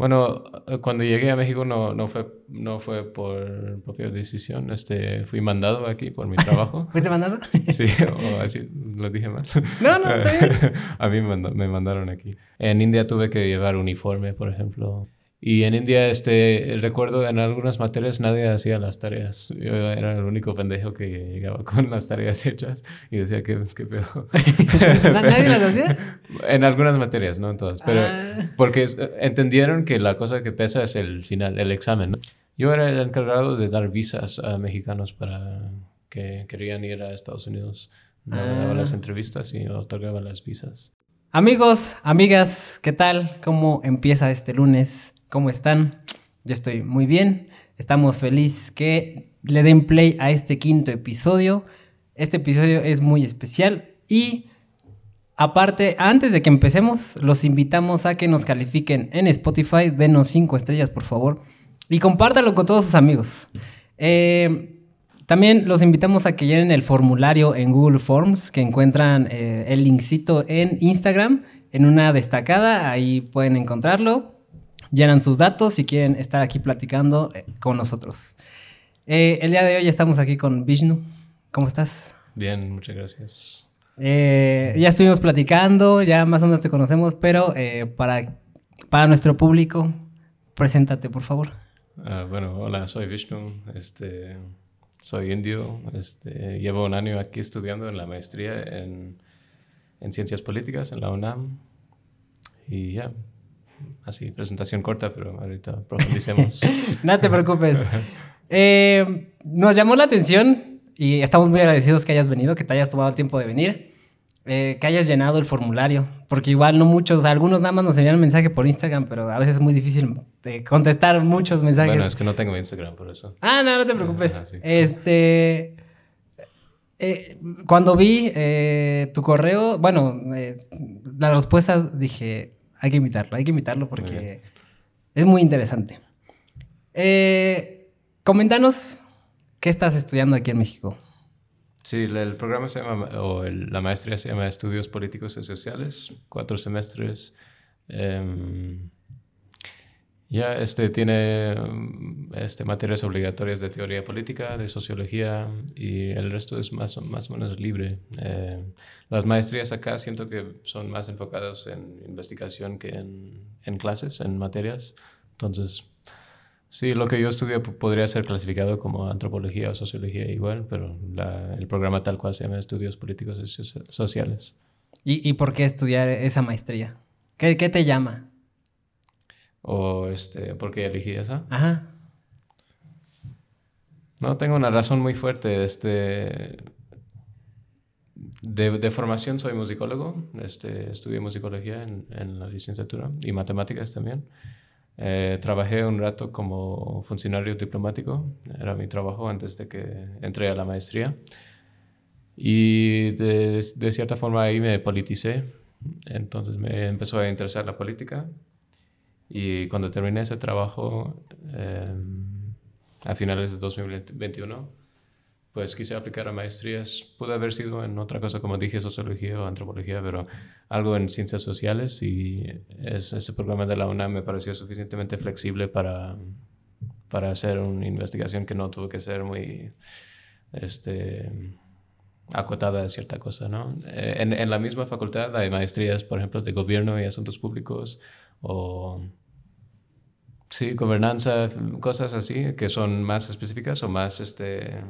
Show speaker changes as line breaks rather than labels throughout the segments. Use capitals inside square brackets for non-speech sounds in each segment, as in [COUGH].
Bueno, cuando llegué a México no, no, fue, no fue por propia decisión. Este, fui mandado aquí por mi trabajo. [LAUGHS]
¿Fuiste mandado? [LAUGHS]
sí, o así, lo dije mal.
No, no, está bien. [LAUGHS]
a mí me mandaron aquí. En India tuve que llevar uniforme, por ejemplo. Y en India, este, recuerdo en algunas materias nadie hacía las tareas. Yo era el único pendejo que llegaba [LAUGHS] con las tareas hechas y decía, ¿qué, qué pedo? [LAUGHS] [LAUGHS]
¿Nadie las hacía?
En algunas materias, no en todas. Pero ah. porque entendieron que la cosa que pesa es el final, el examen. ¿no? Yo era el encargado de dar visas a mexicanos para que querían ir a Estados Unidos. Daba las ah. entrevistas y otorgaba las visas.
Amigos, amigas, ¿qué tal? ¿Cómo empieza este lunes? ¿Cómo están? Yo estoy muy bien. Estamos felices que le den play a este quinto episodio. Este episodio es muy especial y aparte, antes de que empecemos, los invitamos a que nos califiquen en Spotify. Denos cinco estrellas, por favor. Y compártalo con todos sus amigos. Eh, también los invitamos a que llenen el formulario en Google Forms, que encuentran eh, el linkcito en Instagram, en una destacada, ahí pueden encontrarlo llenan sus datos si quieren estar aquí platicando eh, con nosotros. Eh, el día de hoy estamos aquí con Vishnu. ¿Cómo estás?
Bien, muchas gracias.
Eh, ya estuvimos platicando, ya más o menos te conocemos, pero para, para nuestro público, preséntate, por favor.
Ah, bueno, hola, soy Vishnu, este, soy indio, este, llevo un año aquí estudiando en la maestría en, en Ciencias Políticas en la UNAM y ya, así, presentación corta, pero ahorita profundicemos. [LAUGHS]
no te preocupes. Eh, nos llamó la atención y estamos muy agradecidos que hayas venido, que te hayas tomado el tiempo de venir, eh, que hayas llenado el formulario, porque igual no muchos, algunos nada más nos envían mensaje por Instagram, pero a veces es muy difícil eh, contestar muchos mensajes.
Bueno, es que no tengo Instagram por eso.
Ah, no, no te preocupes. Ah, este... cuando vi tu correo, bueno, la respuesta dije, hay que invitarlo, hay que invitarlo porque es muy interesante. Eh, coméntanos qué estás estudiando aquí en México.
Sí, el programa se llama, o la maestría se llama Estudios Políticos y Sociales, cuatro semestres. Em, ya este, tiene este, materias obligatorias de teoría política, de sociología y el resto es más, más o menos libre. Eh, las maestrías acá siento que son más enfocadas en investigación que en, en clases, en materias. Entonces, sí, lo que yo estudio podría ser clasificado como antropología o sociología igual, pero el programa tal cual se llama Estudios Políticos y Sociales.
¿Y, y por qué estudiar esa maestría? ¿Qué, qué te llama?
¿O este, por qué elegí esa?
Ajá.
No, tengo una razón muy fuerte. Este, de, formación soy musicólogo. Este, estudié musicología en, la licenciatura y matemáticas también. Eh, trabajé un rato como funcionario diplomático. Era mi trabajo antes de que entré a la maestría. Y de, de cierta forma ahí me politicé. Entonces me empezó a interesar la política y cuando terminé ese trabajo em, a finales de 2021, pues quise aplicar a maestrías. Pude haber sido en otra cosa, como dije, sociología o antropología, pero algo en ciencias sociales y ese programa de la UNAM me pareció suficientemente flexible para, para hacer una investigación que no tuvo que ser muy este, acotada a cierta cosa, ¿no? Eh, en, en la misma facultad hay maestrías, por ejemplo, de gobierno y asuntos públicos o Sí, gobernanza, cosas así, que son más específicas o más este,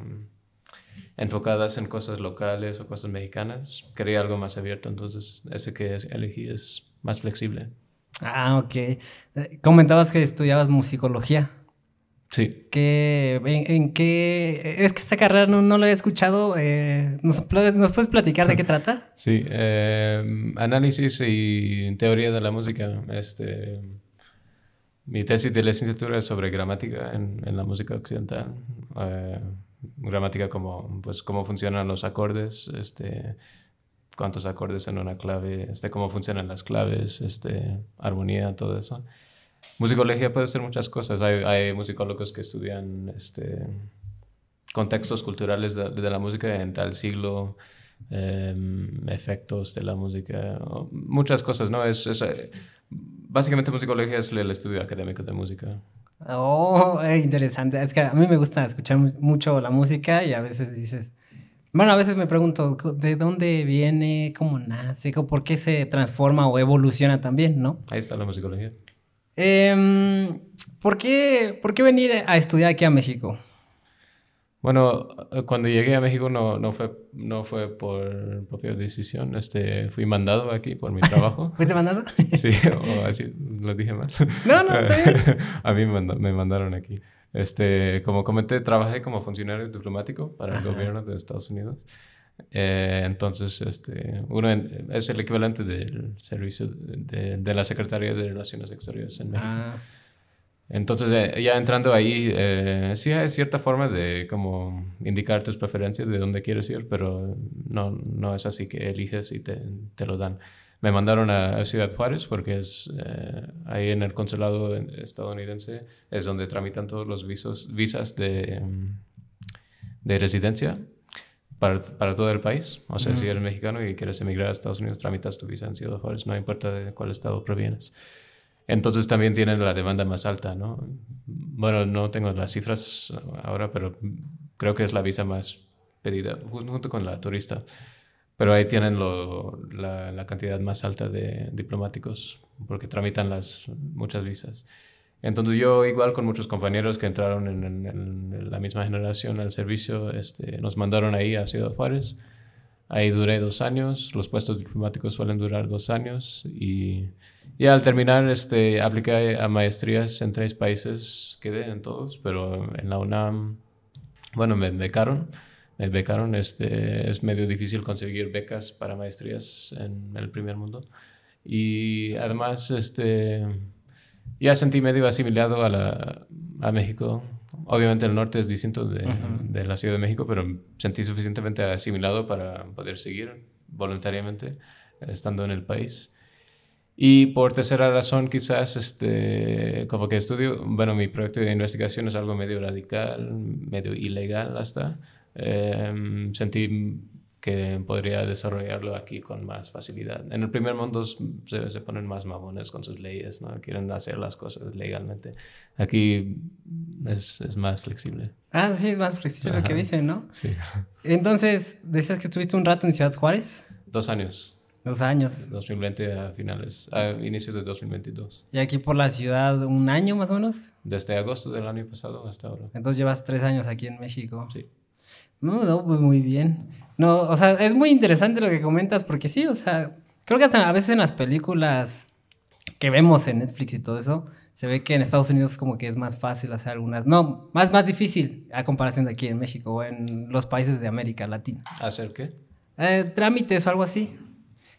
enfocadas en cosas locales o cosas mexicanas. Quería algo más abierto, entonces ese que elegí es más flexible.
Ah, ok. Comentabas que estudiabas musicología.
Sí.
¿Qué, en, qué? Es que esta carrera no, no lo he escuchado. Eh, ¿nos, puedes platicar de qué [LAUGHS] trata?
Sí. Eh, análisis y teoría de la música. Este mi tesis de licenciatura es sobre gramática en, en la música occidental. Eh, gramática como, pues, cómo funcionan los acordes, este, cuántos acordes en una clave, este, cómo funcionan las claves, este, armonía, todo eso. Musicología puede ser muchas cosas. Hay, hay musicólogos que estudian este, contextos culturales de, de la música en tal siglo, em, efectos de la música, muchas cosas, ¿no? Es, es, básicamente musicología es el estudio académico de música.
Oh, eh, interesante. Es que a mí me gusta escuchar mucho la música y a veces dices, bueno, a veces me pregunto, ¿de dónde viene? ¿Cómo nace? ¿Por qué se transforma o evoluciona también, no?
Ahí está la musicología.
Em, ¿por, qué, ¿Por qué venir a estudiar aquí a México?
Bueno, cuando llegué a México no, no, fue, no fue por propia decisión. Este, fui mandado aquí por mi trabajo. [LAUGHS]
¿Fuiste mandado? [LAUGHS]
sí, o así lo dije mal.
No, no, está bien. [LAUGHS]
a mí me, me mandaron aquí. Este, como comenté, trabajé como funcionario diplomático para el gobierno de Estados Unidos. Eh, entonces, este, uno es el equivalente del servicio de, de, la Secretaría de Relaciones Exteriores en México. Ah. Entonces, eh, ya entrando ahí, eh, sí hay cierta forma de como indicar tus preferencias de dónde quieres ir, pero no, no es así que eliges y te, te lo dan me mandaron a, Ciudad Juárez porque es eh, ahí en el consulado estadounidense es donde tramitan todos los visos, visas de, de residencia para, para, todo el país. O sea, si eres mexicano y quieres emigrar a Estados Unidos, tramitas tu visa en Ciudad Juárez, no importa de cuál estado provienes. Entonces también tienen la demanda más alta, ¿no? Bueno, no tengo las cifras ahora, pero creo que es la visa más pedida, junto con la turista. Pero ahí tienen la, cantidad más alta de diplomáticos porque tramitan las muchas visas. Entonces yo igual con muchos compañeros que entraron en, la misma generación al servicio, este, nos mandaron ahí a Ciudad Juárez. Ahí duré dos años, los puestos diplomáticos suelen durar dos años y, y al terminar este, apliqué a maestrías en tres países, quedé en todos, pero en la UNAM, bueno, me becaron me becaron. Este, es medio difícil conseguir becas para maestrías en el primer mundo. Y además, este, ya sentí medio asimilado a, la, a México. Obviamente el norte es distinto de, de, la Ciudad de México, pero sentí suficientemente asimilado para poder seguir voluntariamente estando en el país. Y por tercera razón, quizás, este, como que estudio, bueno, mi proyecto de investigación es algo medio radical, medio ilegal hasta, Em, sentí que podría desarrollarlo aquí con más facilidad. En el primer mundo se, se, ponen más mamones con sus leyes, ¿no? Quieren hacer las cosas legalmente. Aquí es, es más flexible.
Ah, sí, es más flexible lo que dicen, ¿no?
Sí.
Entonces, decías que estuviste un rato en Ciudad Juárez.
Dos años.
Dos años.
2020 a finales, a inicios de 2022.
¿Y aquí por la ciudad un año más o menos?
Desde agosto del año pasado hasta ahora.
Entonces llevas tres años aquí en México.
Sí.
No, no, pues muy bien. No, o sea, es muy interesante lo que comentas porque sí, o sea, creo que hasta a veces en las películas que vemos en Netflix y todo eso, se ve que en Estados Unidos como que es más fácil hacer algunas, no, más, más difícil a comparación de aquí en México o en los países de América Latina.
¿Hacer qué?
Eh, trámites o algo así.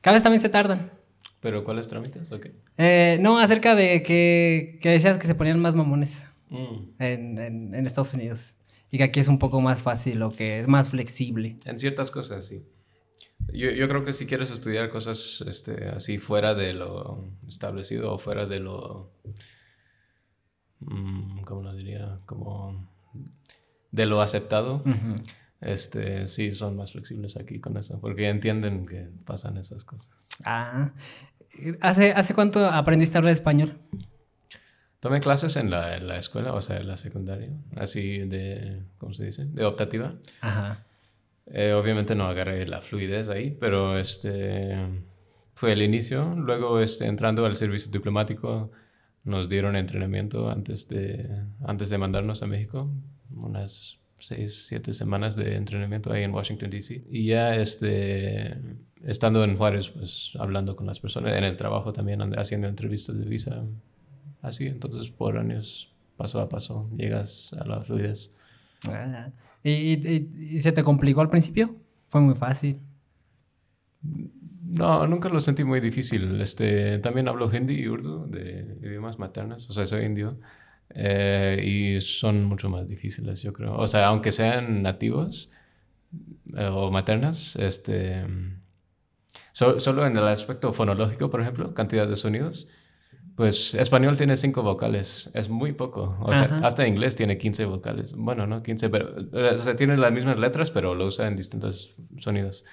Cada vez también se tardan.
¿Pero cuáles trámites o qué?
Eh, no, acerca de que, que, decías que se ponían más mamones mm. en, en, en Estados Unidos y que aquí es un poco más fácil o que es más flexible.
En ciertas cosas, sí. Yo, yo creo que si quieres estudiar cosas este, así fuera de lo establecido o fuera de lo... Mm, ¿Cómo lo diría? Como de lo aceptado. Este, sí, son más flexibles aquí con eso, porque entienden que pasan esas cosas.
Ah, ¿hace, ¿hace cuánto aprendiste a hablar español?
Tomé clases en la, en la, escuela, o sea, en la secundaria, así de, ¿cómo se dice? De optativa.
Ajá.
Eh, obviamente no agarré la fluidez ahí, pero este fue el inicio. Luego, este, entrando al servicio diplomático, nos dieron entrenamiento antes de, antes de mandarnos a México, unas seis, siete semanas de entrenamiento ahí en Washington, D.C. Y ya este, estando en Juárez, pues hablando con las personas, en el trabajo también haciendo entrevistas de visa, así. Entonces, por años, paso a paso, llegas a la fluidez.
Ah, ¿Y, se te complicó al principio? ¿Fue muy fácil?
No, nunca lo sentí muy difícil. Este, también hablo hindi y urdu, de idiomas maternas. O sea, soy indio. Eh, y son mucho más difíciles, yo creo. O sea, aunque sean nativos eh, o maternas, este, solo en el aspecto fonológico, por ejemplo, cantidad de sonidos, pues español tiene cinco vocales, es muy poco. O sea, hasta inglés tiene 15 vocales. Bueno, no 15, pero o sea, tiene las mismas letras, pero lo usa en distintos sonidos.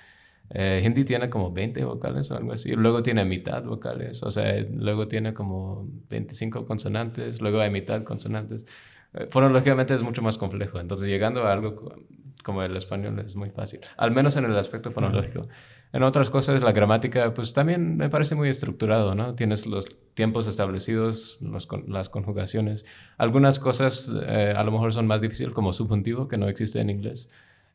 Eh, hindi tiene como 20 vocales o algo así. Luego tiene mitad vocales, o sea, luego tiene como 25 consonantes, luego hay mitad consonantes. Eh, fonológicamente es mucho más complejo. Entonces, llegando a algo como el español es muy fácil, al menos en el aspecto fonológico. En otras cosas, la gramática, pues también me parece muy estructurado, ¿no? Tienes los tiempos establecidos, los, las conjugaciones. Algunas cosas eh, a lo mejor son más difíciles, como subjuntivo, que no existe en inglés.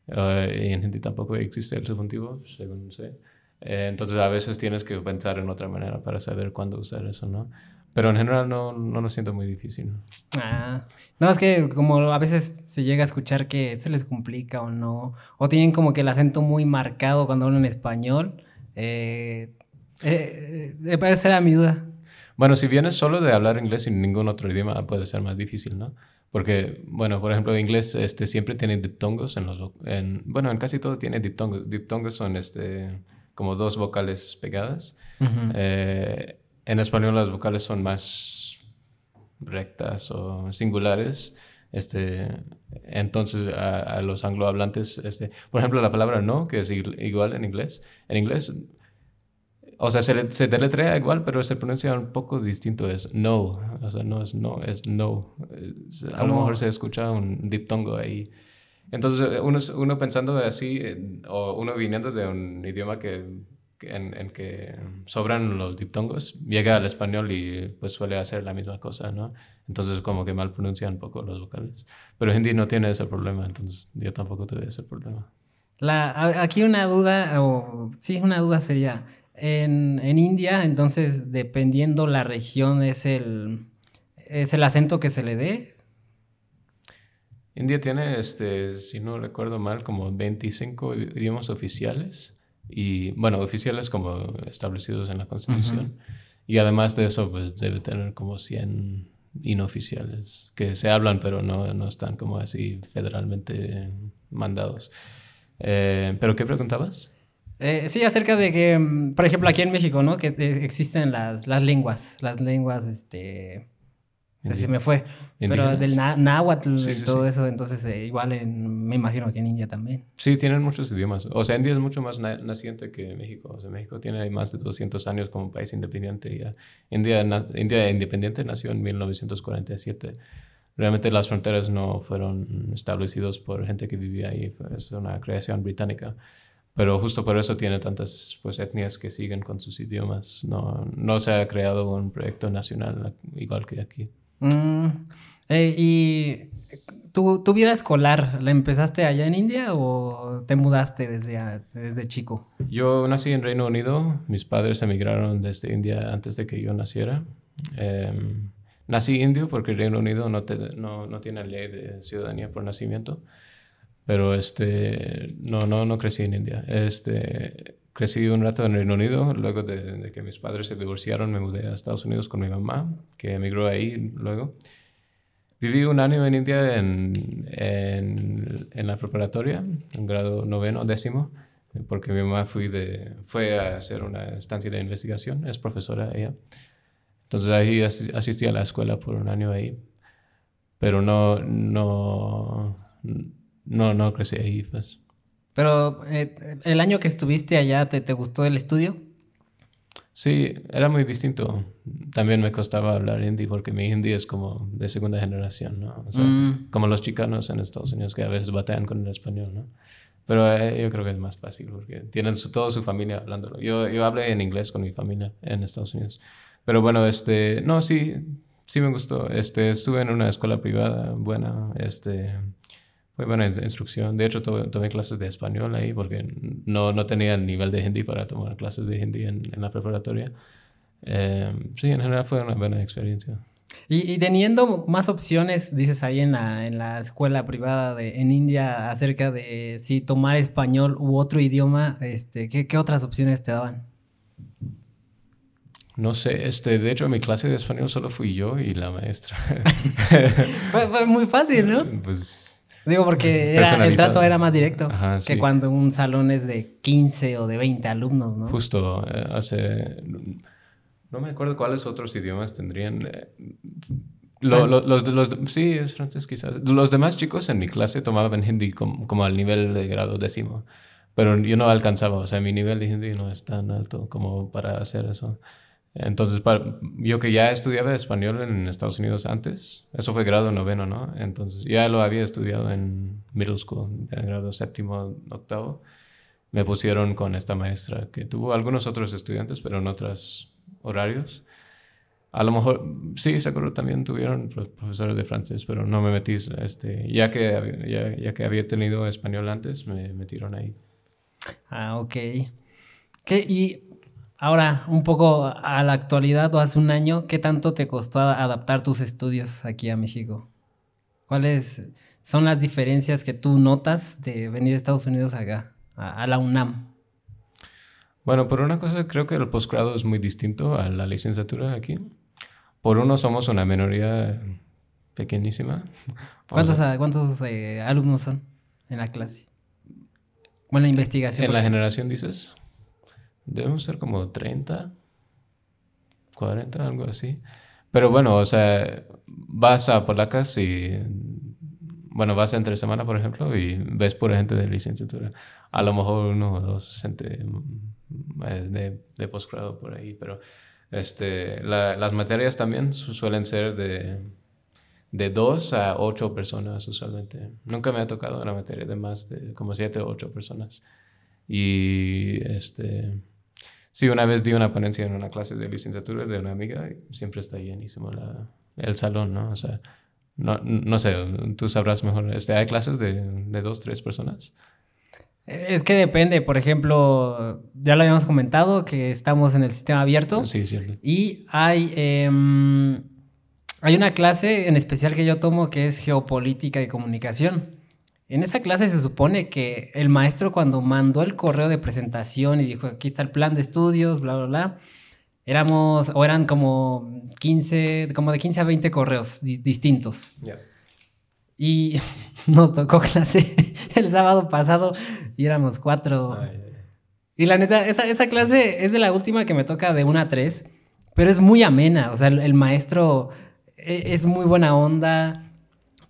Eh, y en hindi tampoco existe el subjuntivo, según sé. Eh, entonces a veces tienes que pensar en otra manera para saber cuándo usar eso, ¿no? Pero en general no, no lo siento muy difícil.
Ah, no, es que como a veces se llega a escuchar que se les complica o no, o tienen como que el acento muy marcado cuando hablan español, eh, eh, eh, puede ser a mi duda.
Bueno, si vienes solo de hablar inglés sin ningún otro idioma, puede ser más difícil, ¿no? Porque, bueno, por ejemplo, inglés este, siempre tiene diptongos en los... En, bueno, en casi todo tiene diptongos. Diptongos son este, como dos vocales pegadas. En español las vocales son más rectas o singulares. Este, entonces, a, los anglohablantes, este, por ejemplo, la palabra no, que es igual en inglés. En inglés, o sea, se, se deletrea igual, pero se pronuncia un poco distinto. Es no, o sea, no es no, es no. a lo mejor se escucha un diptongo ahí. Entonces, uno, uno pensando así, o uno viniendo de un idioma que en, que sobran los diptongos, llega al español y pues suele hacer la misma cosa, ¿no? Entonces como que mal pronuncia un poco los vocales. Pero hindi no tiene ese problema, entonces yo tampoco tuve ese problema.
La, aquí una duda, o sí, una duda sería, en, en India, entonces dependiendo la región, ¿es el, ¿es el acento que se le dé?
India tiene, este, si no recuerdo mal, como 25 idiomas oficiales y bueno, oficiales como establecidos en la Constitución. Y además de eso, pues debe tener como 100 inoficiales que se hablan, pero no, no están como así federalmente mandados. Eh, ¿Pero qué preguntabas?
Eh, sí, acerca de que, mm, por ejemplo, aquí en México, ¿no? Que eh, existen las, las lenguas, las lenguas, este, se me fue. Pero del náhuatl y todo eso, entonces eh, igual en, me imagino que en India también.
Sí, tienen muchos idiomas. O sea, India es mucho más naciente que México. O sea, México tiene más de 200 años como país independiente. Ya. India, India independiente nació en 1947. Realmente las fronteras no fueron establecidas por gente que vivía ahí. Es una creación británica. Pero justo por eso tiene tantas pues, etnias que siguen con sus idiomas. No, no se ha creado un proyecto nacional igual que aquí.
Mm, eh, ¿Y tu, tu, vida escolar, la empezaste allá en India o te mudaste desde, desde chico?
Yo nací en Reino Unido, mis padres emigraron desde India antes de que yo naciera. Em, nací indio porque Reino Unido no, no, no, tiene ley de ciudadanía por nacimiento, pero este, no, no, no crecí en India. Este, crecí un rato en Reino Unido, luego de, que mis padres se divorciaron me mudé a Estados Unidos con mi mamá, que emigró ahí luego. Viví un año en India en, en, la preparatoria, en grado noveno, décimo, porque mi mamá fui de, fue a hacer una estancia de investigación, es profesora ella. Entonces ahí asistí a la escuela por un año ahí, pero no, no, no, no crecí ahí, pues.
Pero eh, el año que estuviste allá, ¿te, ¿te, gustó el estudio?
Sí, era muy distinto. También me costaba hablar hindi porque mi hindi es como de segunda generación, ¿no? O sea, mm. Como los chicanos en Estados Unidos que a veces batean con el español, ¿no? Pero eh, yo creo que es más fácil porque tienen su, toda su familia hablándolo. Yo, yo hablé en inglés con mi familia en Estados Unidos. Pero bueno, este, no, sí, sí me gustó. Este, estuve en una escuela privada buena, este, fue buena instrucción. De hecho, tomé clases de español ahí porque no, no tenía el nivel de hindi para tomar clases de hindi en, en la preparatoria. Eh, sí, en general fue una buena experiencia.
Y, teniendo más opciones, dices ahí en la, en la escuela privada de, en India acerca de si tomar español u otro idioma, este, ¿qué, ¿qué, otras opciones te daban?
No sé, este, de hecho, en mi clase de español solo fui yo y la maestra. [LAUGHS]
fue, fue muy fácil, ¿no?
Pues
Digo, porque el trato era más directo que cuando un salón es de 15 o de 20 alumnos, ¿no?
Justo, eh, hace... No me acuerdo cuáles otros idiomas tendrían. Eh, los, los, sí, es francés quizás. Los demás chicos en mi clase tomaban hindi como, al nivel de grado décimo. pero yo no alcanzaba, o sea, mi nivel de hindi no es tan alto como para hacer eso. Entonces, para, yo que ya estudiaba español en Estados Unidos antes, eso fue grado noveno, ¿no? Entonces, ya lo había estudiado en middle school, en grado séptimo, octavo. Me pusieron con esta maestra que tuvo algunos otros estudiantes, pero en otros horarios. A lo mejor, sí, seguro también tuvieron profesores de francés, pero no me metí, este, ya que, ya, ya que había tenido español antes, me metieron ahí.
Ah, ok. ¿Qué, y ahora, un poco a la actualidad o hace un año, ¿qué tanto te costó adaptar tus estudios aquí a México? ¿Cuáles son las diferencias que tú notas de venir de Estados Unidos acá, a, la UNAM?
Bueno, por una cosa, creo que el posgrado es muy distinto a la licenciatura aquí. Por uno, somos una minoría pequeñísima. [LAUGHS]
¿Cuántos, ¿cuántos eh, alumnos son en la clase? Bueno, la investigación.
En la generación dices, debemos ser como 30, 40, algo así. Pero bueno, o sea, vas a Polacas y, bueno, vas entre semana, por ejemplo, y ves por gente de licenciatura. A lo mejor uno o dos gente eh, de, de posgrado por ahí, pero este, las materias también suelen ser de de dos a ocho personas usualmente. Nunca me ha tocado una materia de más de como siete o ocho personas. Y este, sí, una vez di una ponencia en una clase de licenciatura de una amiga y siempre está llenísimo la, el salón, ¿no? O sea, no, no sé, tú sabrás mejor. Este, ¿Hay clases de, de dos, tres personas?
Es que depende, por ejemplo, ya lo habíamos comentado que estamos en el sistema abierto.
Sí, cierto.
Y hay... Em, hay una clase en especial que yo tomo que es geopolítica y comunicación. En esa clase se supone que el maestro cuando mandó el correo de presentación y dijo, aquí está el plan de estudios, bla, bla, bla, éramos, o eran como 15, como de 15 a 20 correos distintos. Y [LAUGHS] nos tocó clase [LAUGHS] el sábado pasado y éramos cuatro. Y la neta, esa, esa, clase es de la última que me toca de una a tres, pero es muy amena. O sea, el maestro e, es muy buena onda,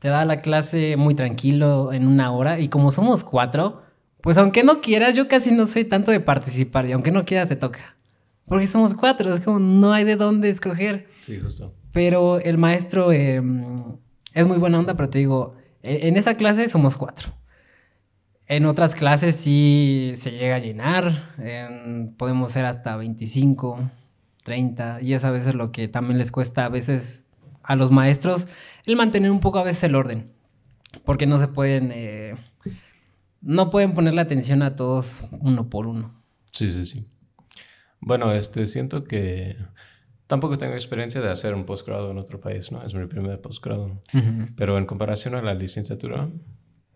te da la clase muy tranquilo en una hora y como somos cuatro, pues aunque no quieras, yo casi no soy tanto de participar y aunque no quieras te toca. Porque somos cuatro, es como no hay de dónde escoger.
Sí, justo.
Pero el maestro em, es muy buena onda, pero te digo, en esa clase somos cuatro. En otras clases sí se llega a llenar, podemos ser hasta 25, 30, y es a veces lo que también les cuesta a veces a los maestros el mantener un poco a veces el orden. Porque no se pueden. Eh, no pueden ponerle atención a todos uno por uno.
Sí, sí, sí. Bueno, este, siento que tampoco tengo experiencia de hacer un posgrado en otro país, ¿no? Es mi primer posgrado. Pero en comparación a la licenciatura,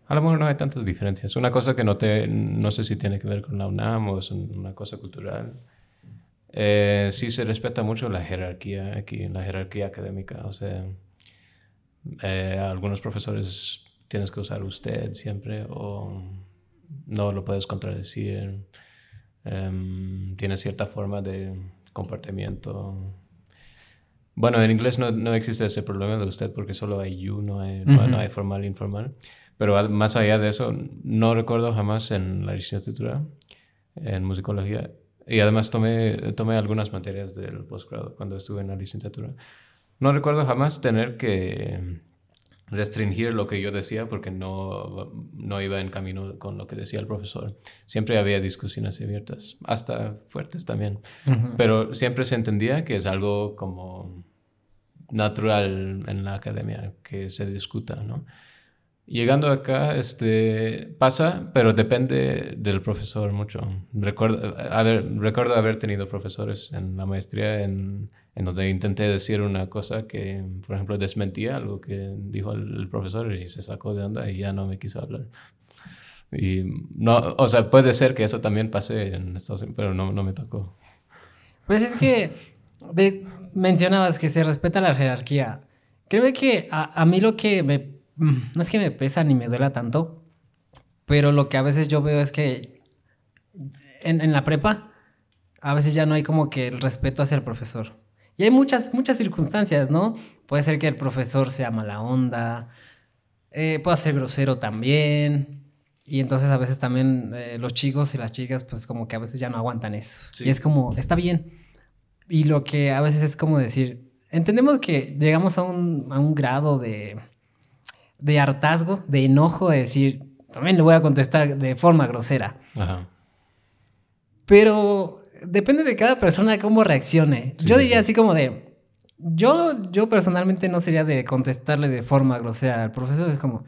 a lo mejor no hay tantas diferencias. Una cosa que no, te, no sé si tiene que ver con la UNAM o es una cosa cultural eh, sí se respeta mucho la jerarquía aquí, la jerarquía académica. O sea, eh, algunos profesores tienes que usar usted siempre o no lo puedes contradecir. Eh, tiene cierta forma de comportamiento. Bueno, en inglés no, no, existe ese problema de usted porque solo hay you, no hay, no hay formal e informal. Pero más allá de eso, no recuerdo jamás en la licenciatura en musicología y además tomé, tomé algunas materias del posgrado cuando estuve en la licenciatura. No recuerdo jamás tener que restringir lo que yo decía porque no, no iba en camino con lo que decía el profesor. Siempre había discusiones abiertas, hasta fuertes también. Pero siempre se entendía que es algo como natural en la academia que se discuta, ¿no? Llegando acá, este, pasa, pero depende del profesor mucho. Recuerdo haber, recuerdo haber tenido profesores en la maestría en, en, donde intenté decir una cosa que, por ejemplo, desmentía algo que dijo el, profesor y se sacó de onda y ya no me quiso hablar. Y no, o sea, puede ser que eso también pase en Estados Unidos, pero no, no me tocó.
Pues es que de, mencionabas que se respeta la jerarquía. Creo que a, a mí lo que me no es que me pesa ni me duela tanto, pero lo que a veces yo veo es que en, la prepa a veces ya no hay como que el respeto hacia el profesor. Y hay muchas, muchas circunstancias, ¿no? Puede ser que el profesor sea mala onda, eh, puede ser grosero también. Y entonces a veces también eh, los chicos y las chicas pues como que a veces ya no aguantan eso. Y es como, está bien. Y lo que a veces es como decir, entendemos que llegamos a un, a un grado de, de hartazgo, de enojo, de decir, también le voy a contestar de forma grosera. Ajá. Pero depende de cada persona cómo reaccione. yo diría así como de, yo, yo personalmente no sería de contestarle de forma grosera al profesor. Es como,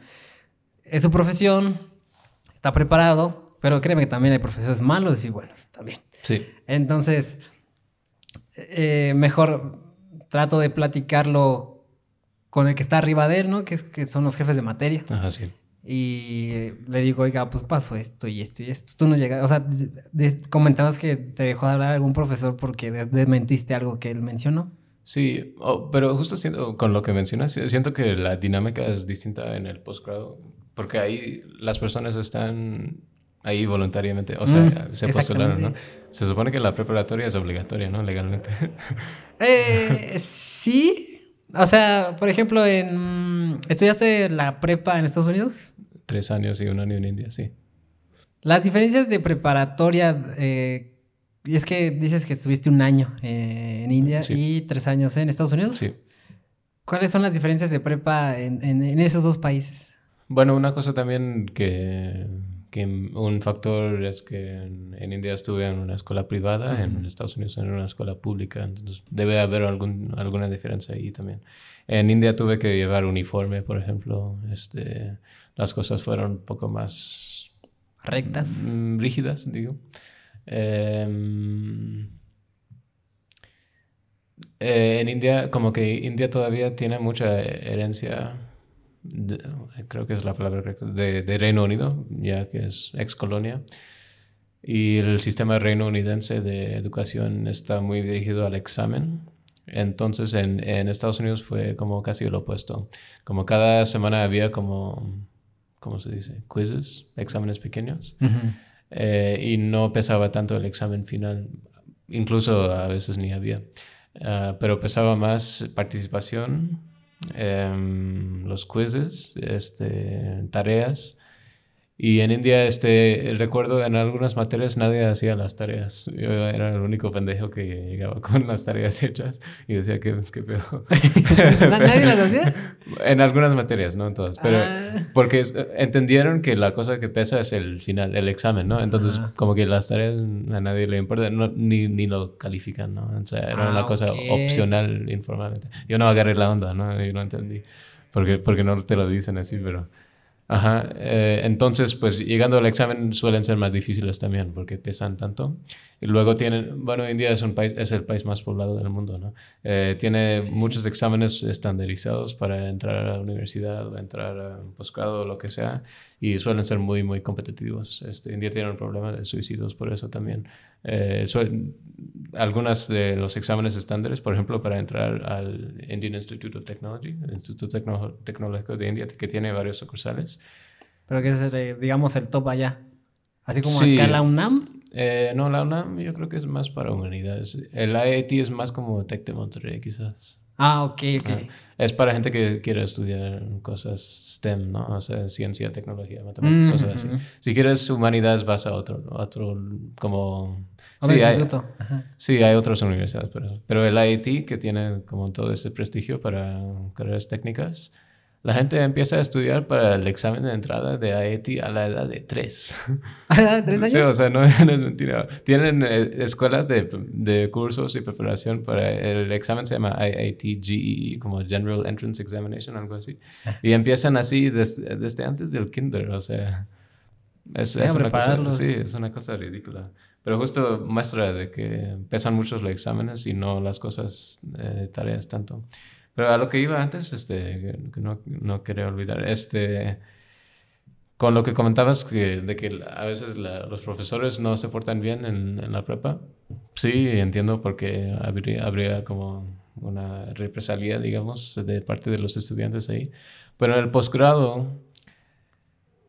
es su profesión, está preparado, pero créeme que también hay profesores malos y buenos también. Sí. Entonces, eh, mejor trato de platicarlo con el que está arriba de él, ¿no? Que, es, que son los jefes de materia. Ajá, sí. Y le digo, oiga, pues pasó esto y esto y esto. Tú no llegas, o sea, comentabas que te dejó de hablar algún profesor porque desmentiste algo que él mencionó.
Sí, pero justo siento, con lo que mencionas, siento que la dinámica es distinta en el posgrado, porque ahí las personas están ahí voluntariamente, o sea, mm, se postularon, ¿no? Se supone que la preparatoria es obligatoria, ¿no? Legalmente. [LAUGHS]
Eh, sí, o sea, por ejemplo, en ¿estudiaste la prepa en Estados Unidos?
Tres años y un año en India, sí.
Las diferencias de preparatoria... Eh, y es que dices que estuviste un año eh, en India y tres años en Estados Unidos. Sí. ¿Cuáles son las diferencias de prepa en, esos dos países?
Bueno, una cosa también que, que un factor es que en, India estuve en una escuela privada, en Estados Unidos en una escuela pública, entonces debe haber algún, alguna diferencia ahí también. En India tuve que llevar uniforme, por ejemplo, este, las cosas fueron un poco más
rectas,
mm, rígidas, digo. Em, eh, en India, como que India todavía tiene mucha herencia, creo que es la palabra correcta, de, Reino Unido, ya que es ex colonia. Y el sistema reino unidense de educación está muy dirigido al examen. Entonces en, Estados Unidos fue como casi lo opuesto. Como cada semana había como, ¿cómo se dice? Quizzes, exámenes pequeños. Eh, y no pesaba tanto el examen final, incluso a veces ni había, ah, pero pesaba más participación, em, los quizzes, este, tareas y en India, este, recuerdo en algunas materias nadie hacía las tareas. Yo era el único pendejo que llegaba con las tareas hechas y decía, ¿qué, qué pedo? [LAUGHS] ¿Nadie las hacía? En algunas materias, no en todas. Pero ah. porque entendieron que la cosa que pesa es el final, el examen, ¿no? Entonces, como que las tareas a nadie le importa, ni, ni lo califican, ¿no? O sea, era una ah, cosa opcional informalmente. Yo no agarré la onda, ¿no? Yo no entendí. Porque, porque no te lo dicen así, pero... Ajá, eh, entonces pues llegando al examen suelen ser más difíciles también porque pesan tanto. Y luego tienen, bueno, India es un país, es el país más poblado del mundo, ¿no? Eh, tiene muchos exámenes estandarizados para entrar a la universidad o entrar a un posgrado o lo que sea y suelen ser muy, muy competitivos. Este, India tiene un problema de suicidios por eso también. Eh, algunas de los exámenes estándares, por ejemplo, para entrar al Indian Institute of Technology, el Instituto Tecnológico de India, que tiene varios sucursales.
Pero que es, digamos, el top allá. Así como acá la UNAM.
Eh, no, la UNAM yo creo que es más para humanidades. El IIT es más como Tec de Monterrey, quizás.
Ah, ok, ok.
es para gente que quiere estudiar cosas STEM, ¿no? O sea, ciencia, tecnología, matemáticas, cosas así. Si quieres humanidades, vas a otro, otro como... Sí hay, sí, hay otras universidades, pero, pero el IIT, que tiene como todo ese prestigio para carreras técnicas, la gente empieza a estudiar para el examen de entrada de IIT a la edad de tres. [LAUGHS]
¿A la edad de tres años?
Sí, o sea, [LAUGHS] no, es mentira. Tienen eh, escuelas de, de, cursos y preparación para el examen, se llama IIT GEE, como General Entrance Examination, algo así. Y empiezan así desde, desde antes del kinder, o sea... Es, es una cosa, sí, es una cosa ridícula. Pero justo muestra de que pesan muchos los exámenes y no las cosas, eh, tareas tanto. Pero a lo que iba antes, este, no, no quería olvidar, este, con lo que comentabas que, de que a veces los profesores no se portan bien en, en, la prepa, sí, entiendo porque habría, habría como una represalia, digamos, de parte de los estudiantes ahí. Pero en el posgrado,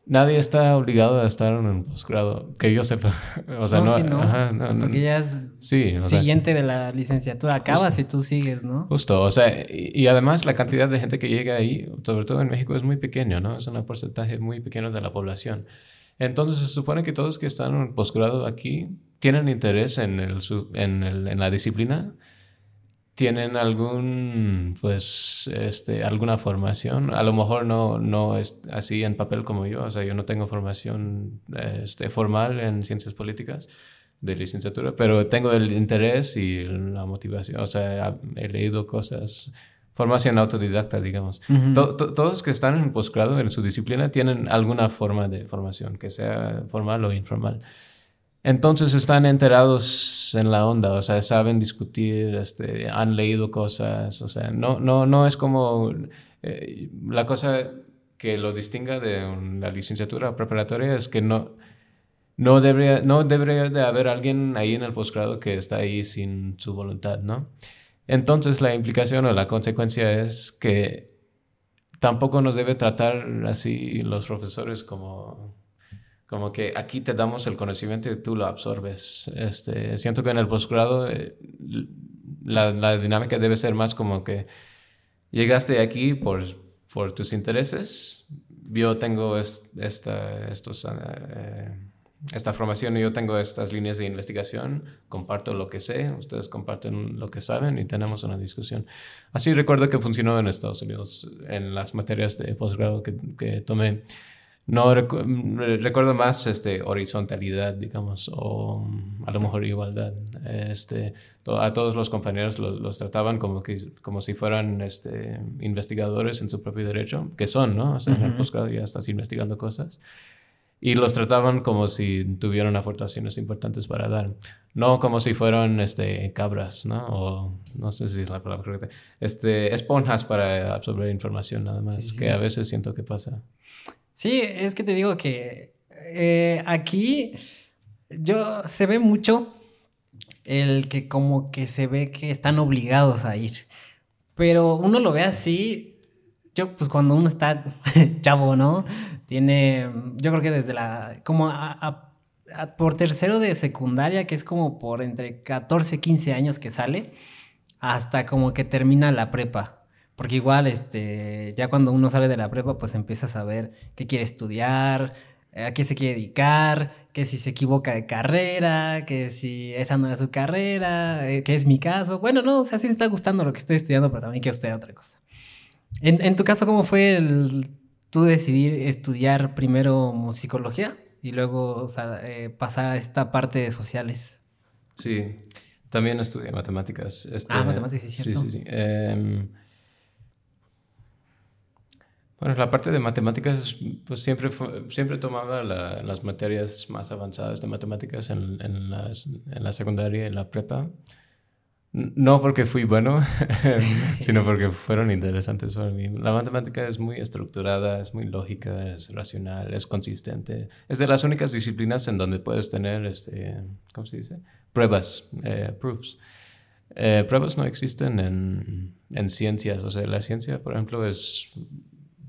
Nadie está obligado a estar en un posgrado, que yo sepa. [LAUGHS] O sea, no,
no, porque ya es siguiente de la licenciatura. Acabas y tú sigues, ¿no?
Justo, o sea, y, además la cantidad de gente que llega ahí, sobre todo en México, es muy pequeño, ¿no? Es un porcentaje muy pequeño de la población. Entonces se supone que todos que están en posgrado aquí tienen interés en, el, en, el, en la disciplina, tienen algún, pues, este, alguna formación. A lo mejor no, no es así en papel como yo, o sea, yo no tengo formación este, formal en ciencias políticas de licenciatura, pero tengo el interés y la motivación, o sea, he leído cosas formación autodidacta, digamos. todos que están en posgrado en su disciplina tienen alguna forma de formación, que sea formal o informal. Entonces están enterados en la onda, o sea, saben discutir, este, han leído cosas, o sea, no, no, no es como eh, la cosa que lo distinga de la licenciatura preparatoria es que no, no, debería, no debería de haber alguien ahí en el posgrado que está ahí sin su voluntad, ¿no? Entonces la implicación o la consecuencia es que tampoco nos debe tratar así los profesores como, como que aquí te damos el conocimiento y tú lo absorbes. Este, siento que en el posgrado eh, la, la, dinámica debe ser más como que llegaste aquí por, por tus intereses, yo tengo esta, estos... Eh, esta formación yo tengo estas líneas de investigación, comparto lo que sé, ustedes comparten lo que saben y tenemos una discusión. Así recuerdo que funcionó en Estados Unidos en las materias de posgrado que, que tomé. No recuerdo más este, horizontalidad, digamos, o a lo mejor igualdad. Este, a todos los compañeros los, los, trataban como, que, como si fueran este, investigadores en su propio derecho, que son, ¿no? O sea, en el posgrado ya estás investigando cosas y los trataban como si tuvieran aportaciones importantes para dar, no como si fueran este, cabras, ¿no? O no sé si es la palabra correcta, este, esponjas para absorber información nada más, que a veces siento que pasa.
Sí, es que te digo que eh, aquí yo se ve mucho el que como que se ve que están obligados a ir, pero uno lo ve así yo, pues cuando uno está [LAUGHS] chavo, ¿no? Tiene, yo creo que desde la, como por tercero de secundaria, que es como por entre 14, 15 años que sale, hasta como que termina la prepa. Porque igual, este, ya cuando uno sale de la prepa, pues empieza a saber qué quiere estudiar, a qué se quiere dedicar, que si se equivoca de carrera, que si esa no era su carrera, eh, que es mi caso. Bueno, no, o sea, sí me está gustando lo que estoy estudiando, pero también quiero estudiar otra cosa. En, tu caso, ¿cómo fue el, tú decidir estudiar primero musicología y luego eh, pasar a esta parte de sociales?
Sí, también estudié matemáticas.
Este, ah, matemáticas, sí, cierto.
Sí, sí, sí. Em, bueno, la parte de matemáticas, pues siempre, siempre tomaba las materias más avanzadas de matemáticas en, en, en la secundaria y en la prepa. No porque fui bueno, [LAUGHS] sino porque fueron interesantes para mí. La matemática es muy estructurada, es muy lógica, es racional, es consistente. Es de las únicas disciplinas en donde puedes tener, este, ¿cómo se dice? Pruebas, eh, proofs. Eh, pruebas no existen en, en, ciencias. O sea, la ciencia, por ejemplo, es...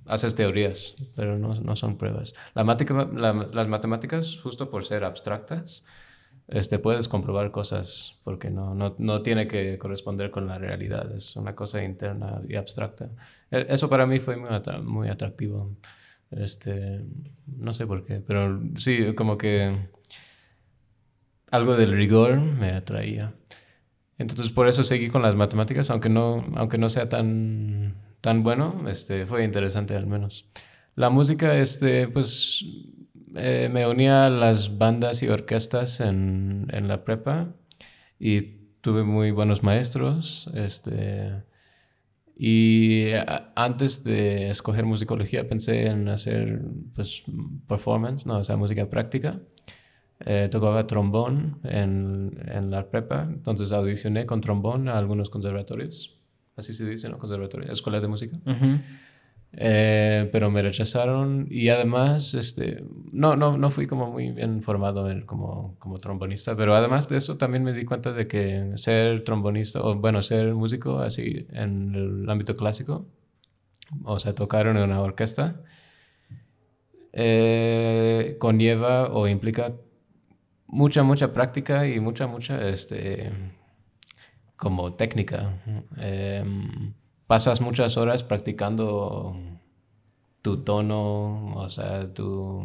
Haces teorías, pero no, no son pruebas. La, las matemáticas, justo por ser abstractas, este, puedes comprobar cosas porque no, no, no, tiene que corresponder con la realidad, es una cosa interna y abstracta. E, eso para mí fue muy, muy atractivo. Este, no sé por qué, pero sí, como que algo del rigor me atraía. Entonces por eso seguí con las matemáticas, aunque no, aunque no sea tan, tan bueno, este, fue interesante al menos. La música, este, pues eh, me unía a las bandas y orquestas en, en, la prepa y tuve muy buenos maestros. Este, y antes de escoger musicología pensé en hacer pues, performance, no, o sea, música práctica. Eh, tocaba trombón en, en, la prepa, entonces audicioné con trombón a algunos conservatorios, así se dice, ¿no? Conservatorio, escuela de música. Eh, pero me rechazaron y además, este, no, no, no fui como muy bien formado en, como, como trombonista, pero además de eso también me di cuenta de que ser trombonista, o bueno, ser músico así en el ámbito clásico, o sea, tocar en una orquesta, eh, conlleva o implica mucha, mucha práctica y mucha, mucha, este, como técnica. Eh, pasas muchas horas practicando tu tono, o sea, tu...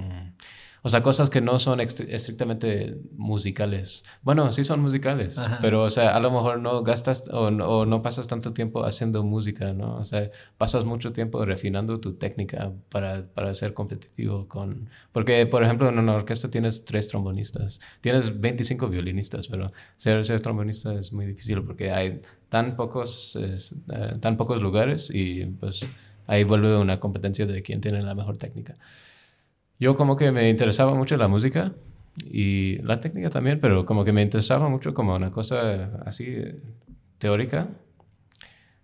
o sea, cosas que no son estrictamente musicales. Bueno, sí son musicales, pero, o sea, a lo mejor no gastas o no, pasas tanto tiempo haciendo música, ¿no? O sea, pasas mucho tiempo refinando tu técnica para, para ser competitivo con... Porque, por ejemplo, en una orquesta tienes tres trombonistas, tienes 25 violinistas, pero ser, ser trombonista es muy difícil porque hay tan pocos, eh, tan pocos lugares y pues ahí vuelve una competencia de quién tiene la mejor técnica yo como que me interesaba mucho la música y la técnica también, pero como que me interesaba mucho como una cosa así teórica,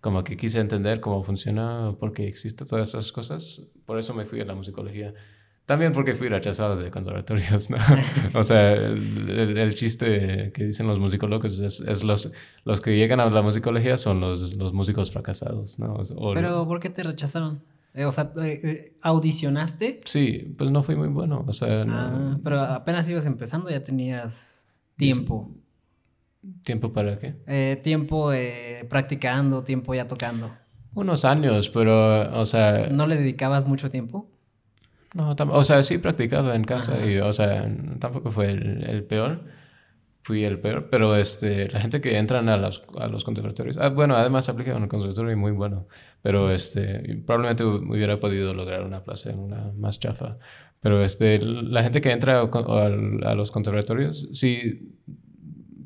como que quise entender cómo funciona, por qué existen todas esas cosas, por eso me fui a la musicología. También porque fui rechazado de conservatorios, ¿no? [LAUGHS] o sea, el, chiste que dicen los musicólogos es, es, los, los que llegan a la musicología son los, los músicos fracasados, ¿no?
Pero ¿por qué te rechazaron? Eh, o sea, eh, eh, ¿audicionaste?
Sí, pues no fui muy bueno. O sea,
ah, pero apenas ibas empezando, ya tenías tiempo.
¿Tiempo para qué?
tiempo practicando, tiempo ya tocando.
Unos años, pero, o sea...
¿No le dedicabas mucho tiempo?
No, o sea, sí practicaba en casa y, o sea, tampoco fue el peor fui el peor, pero este, la gente que entran a los, a los conservatorios, ah, bueno, además aplica en un conservatorio muy bueno, pero este, probablemente hubiera podido lograr una plaza en una más chafa. Pero este, la gente que entra a, los conservatorios, sí,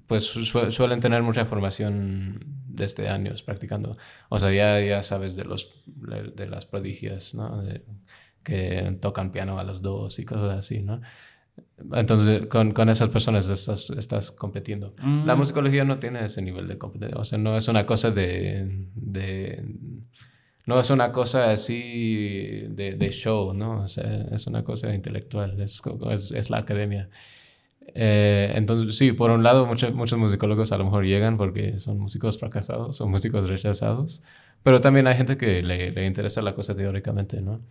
pues suelen tener mucha formación desde años practicando. O sea, ya, ya sabes de, los, de, las prodigias, ¿no? que tocan piano a los dos y cosas así, ¿no? Entonces, con, con, esas personas estás, estás compitiendo. La mm. musicología no tiene ese nivel de competencia. O sea, no es una cosa de, de no es una cosa así de, de, show, ¿no? O sea, es una cosa intelectual, es, es, es la academia. Eh, entonces, sí, por un lado, muchos, muchos musicólogos a lo mejor llegan porque son músicos fracasados, son músicos rechazados, pero también hay gente que le, le interesa la cosa teóricamente, ¿no?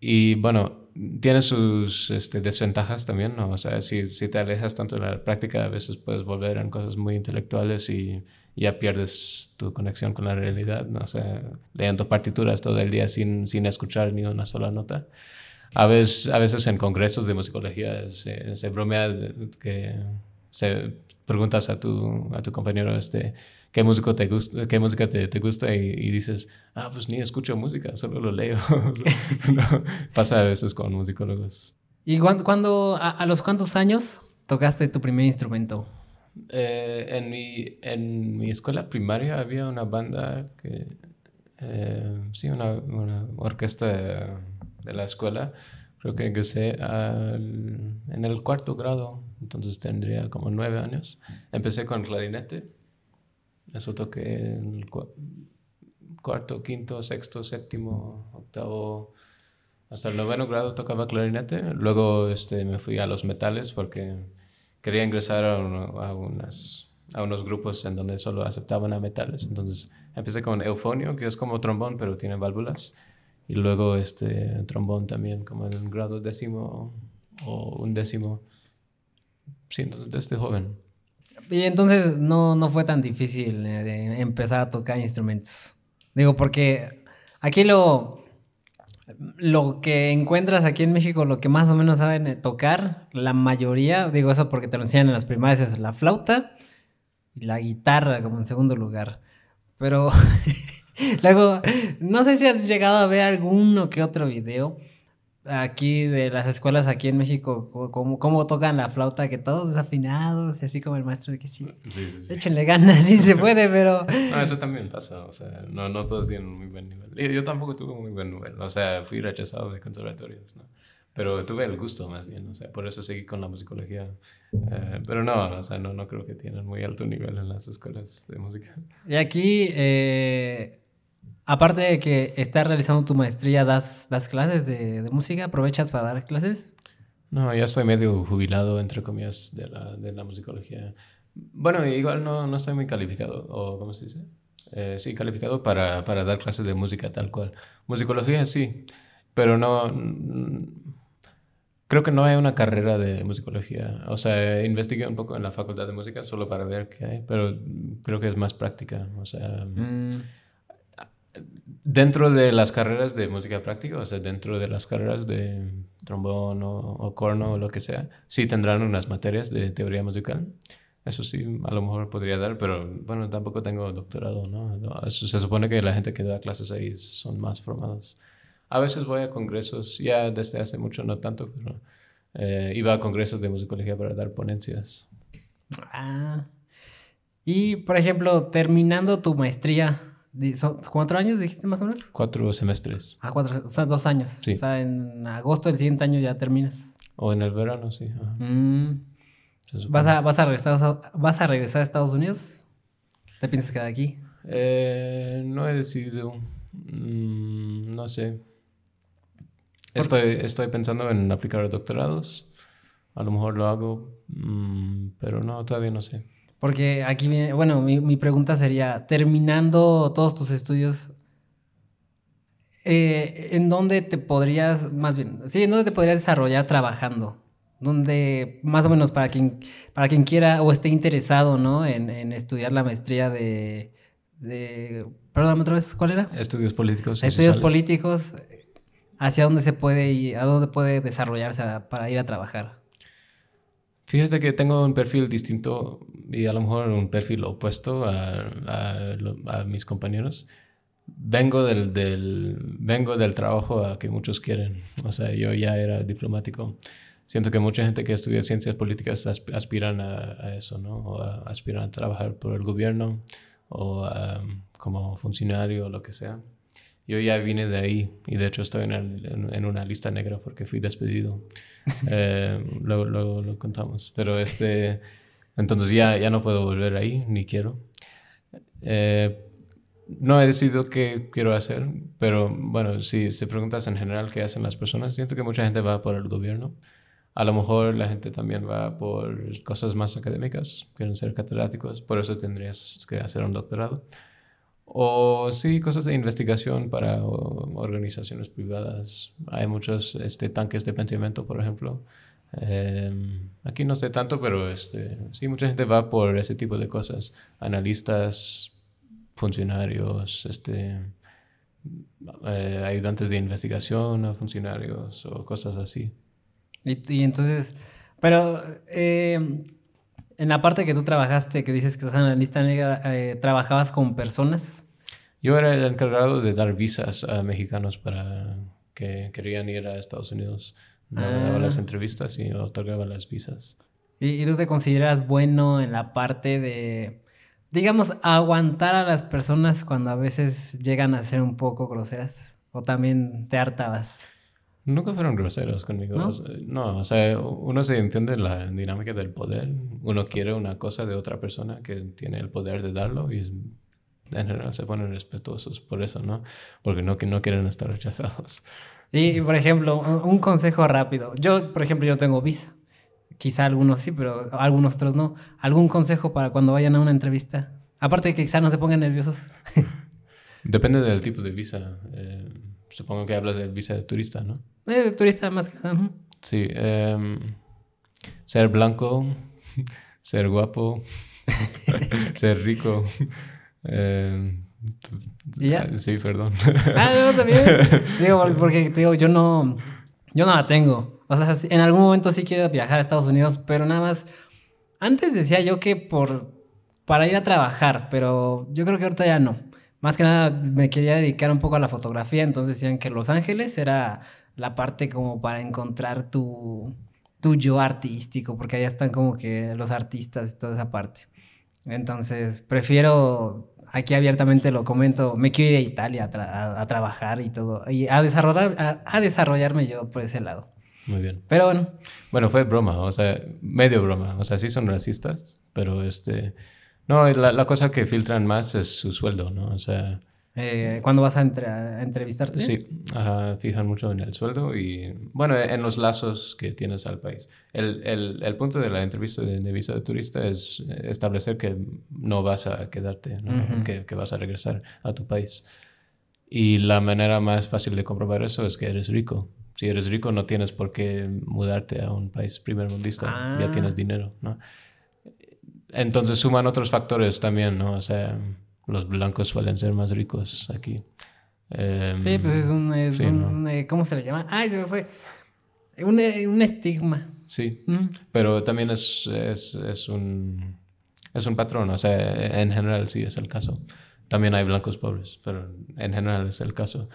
Y bueno, tiene sus este, desventajas también, ¿no? O sea, si, si, te alejas tanto de la práctica, a veces puedes volver en cosas muy intelectuales y ya pierdes tu conexión con la realidad, ¿no? O sea, leyendo partituras todo el día sin, sin escuchar ni una sola nota. A veces, a veces en congresos de musicología se, se bromea que se preguntas a tu, a tu compañero, este, qué músico te gusta, qué música te, te gusta y, dices, ah, pues ni escucho música, solo lo leo. [LAUGHS] [LAUGHS] pasa a veces con musicólogos.
¿Y cuándo, a, los cuántos años tocaste tu primer instrumento?
Eh, en, mi, en mi escuela primaria había una banda que, eh, sí, una, una, orquesta de, la escuela. Creo que empecé en el cuarto grado, entonces tendría como nueve años. Empecé con clarinete eso toqué en el cuarto, quinto, sexto, séptimo, octavo, hasta el noveno grado tocaba clarinete. Luego este, me fui a los metales porque quería ingresar a, a, unas, a unos grupos en donde solo aceptaban a metales. Entonces empecé con eufonio, que es como trombón, pero tiene válvulas. Y luego este trombón también, como en un grado décimo o un décimo. Sí, desde joven.
Y entonces no, no fue tan difícil eh, empezar a tocar instrumentos. Digo, porque aquí lo, lo que encuentras aquí en México, lo que más o menos saben eh, tocar, la mayoría, digo eso porque te lo enseñan en las primarias, es la flauta y la guitarra como en segundo lugar. Pero [LAUGHS] luego, no sé si has llegado a ver alguno que otro video aquí de las escuelas aquí en México, cómo, cómo tocan la flauta, que todos desafinados y así como el maestro de que sí, échenle ganas, sí se puede, pero...
No, eso también pasa, o sea, no, no todos tienen muy buen nivel. Yo, yo, tampoco tuve muy buen nivel, o sea, fui rechazado de conservatorios, ¿no? Pero tuve el gusto más bien, o sea, por eso seguí con la musicología. Eh, pero no, o sea, no, no creo que tienen muy alto nivel en las escuelas de música.
Y aquí... Eh Aparte de que estás realizando tu maestría, ¿das, das clases de, de, música? ¿Aprovechas para dar clases?
No, ya estoy medio jubilado, entre comillas, de la, de la musicología. Bueno, igual no, no estoy muy calificado, o ¿cómo se dice? Eh, sí, calificado para, para, dar clases de música tal cual. Musicología sí, pero no... Creo que no hay una carrera de musicología. O sea, investigué un poco en la facultad de música solo para ver qué hay, pero creo que es más práctica. O sea... Mm Dentro de las carreras de música práctica, o sea, dentro de las carreras de trombón o, o corno o lo que sea, sí tendrán unas materias de teoría musical. Eso sí, a lo mejor podría dar, pero bueno, tampoco tengo doctorado, ¿no? Se supone que la gente que da clases ahí son más formados. A veces voy a congresos, ya desde hace mucho, no tanto, pero eh, iba a congresos de musicología para dar ponencias.
Ah. Y, por ejemplo, terminando tu maestría, ¿son ¿cuatro años dijiste más o menos?
Cuatro semestres.
Ah, cuatro, o sea, dos años.
Sí.
O sea, en agosto del siguiente año ya terminas.
O en el verano, sí.
Mm. ¿Vas, a, vas, a regresar, a- ¿Vas a regresar a Estados Unidos? ¿Te piensas quedar aquí?
Eh, no he decidido. Mm, no sé. Estoy, estoy pensando en aplicar a doctorados. A lo mejor lo hago, mm, pero no, todavía no sé.
Porque aquí viene, bueno, mi, mi pregunta sería, terminando todos tus estudios, eh, ¿en dónde te podrías, más bien, sí, en dónde te podrías desarrollar trabajando? Donde, más o menos, para quien, para quien quiera o esté interesado, ¿no? En, en estudiar la maestría de, de, perdóname otra vez, ¿cuál era?
Estudios políticos. y
Estudios
sociales.
políticos, ¿hacia dónde se puede ir, a dónde puede desarrollarse para ir a trabajar?
Fíjate que tengo un perfil distinto y a lo mejor un perfil opuesto a, a a mis compañeros. Vengo del, del, vengo del trabajo a que muchos quieren. O sea, yo ya era diplomático. Siento que mucha gente que estudia ciencias políticas asp- aspiran a, a eso, ¿no? O a- aspiran a trabajar por el gobierno o a- como funcionario o lo que sea. Yo ya vine de ahí y de hecho estoy en, el- en- en una lista negra porque fui despedido. [LAUGHS] Eh, luego, luego lo contamos. Pero este, entonces ya, ya no puedo volver ahí, ni quiero. Eh, no he decidido qué quiero hacer, pero bueno, si se preguntas en general qué hacen las personas, siento que mucha gente va por el gobierno. A lo mejor la gente también va por cosas más académicas, quieren ser catedráticos, por eso tendrías que hacer un doctorado. O sí, cosas de investigación para organizaciones privadas. Hay muchos este, tanques de pensamiento, por ejemplo. Eh, aquí no sé tanto, pero este, sí, mucha gente va por ese tipo de cosas. Analistas, funcionarios, este, eh, ayudantes de investigación a funcionarios o cosas así.
Y, y entonces, pero eh, en la parte que tú trabajaste, que dices que estás en la lista negra, eh, ¿trabajabas con personas?
Yo era el encargado de dar visas a mexicanos para que querían ir a Estados Unidos. Daba
Ah.
las entrevistas y otorgaba las visas.
¿Y, y tú te consideras bueno en la parte de, digamos, aguantar a las personas cuando a veces llegan a ser un poco groseras? ¿O también te hartabas?
Nunca fueron groseros conmigo.
¿No?
O sea, no, o sea, uno se entiende la dinámica del poder. Uno quiere una cosa de otra persona que tiene el poder de darlo y en general se ponen respetuosos por eso, ¿no? Porque no, que no quieren estar rechazados.
Y, por ejemplo, un consejo rápido. Yo, por ejemplo, yo tengo visa. Quizá algunos sí, pero algunos otros no. ¿Algún consejo para cuando vayan a una entrevista? Aparte de que quizá no se pongan nerviosos. [LAUGHS]
Depende del tipo de visa. Eh, supongo que hablas del visa de turista, ¿no?
Eh, turista más que nada.
Sí. em, ser blanco, [LAUGHS] ser guapo, [LAUGHS] ser rico.
¿Y ya?
Sí, perdón.
Ah, no, también. [LAUGHS] digo, por- porque te digo, yo no, yo no la tengo. O sea, en algún momento sí quiero viajar a Estados Unidos, pero nada más. Antes decía yo que por para ir a trabajar, pero yo creo que ahorita ya no. Más que nada me quería dedicar un poco a la fotografía, entonces decían que Los Ángeles era la parte como para encontrar tu, tu yo artístico, porque allá están como que los artistas y toda esa parte. Entonces, prefiero, aquí abiertamente lo comento, me quiero ir a Italia a, tra- a- trabajar y todo, y a, desarrollar, a, a desarrollarme yo por ese lado.
Muy bien.
Pero bueno,
Bueno, fue broma, o sea, medio broma. O sea, sí son racistas, pero este... No, la, la cosa que filtran más es su sueldo, ¿no? O sea,
eh, ¿cuándo vas a, entre- a entrevistarte?
sí, ajá, fijan mucho en el sueldo y, bueno, en los lazos que tienes al país. El, el, el punto de la entrevista de, de visa de turista es establecer que no vas a quedarte, ¿no?
Ujú.
que, que vas a regresar a tu país. Y la manera más fácil de comprobar eso es que eres rico. Si eres rico no tienes por qué mudarte a un país primermundista,
Ah.
ya tienes dinero, ¿no? Entonces suman otros factores también, ¿no? O sea, los blancos suelen ser más ricos aquí. Em,
Sí, pues es un, es
sí,
un- eh, ¿cómo se le llama? Ay, se me fue. Un, eh, un estigma.
Sí,
Mm.
pero también es, es, es un, es un patrón, o sea, en general sí es el caso. También hay blancos pobres, pero en general es el caso.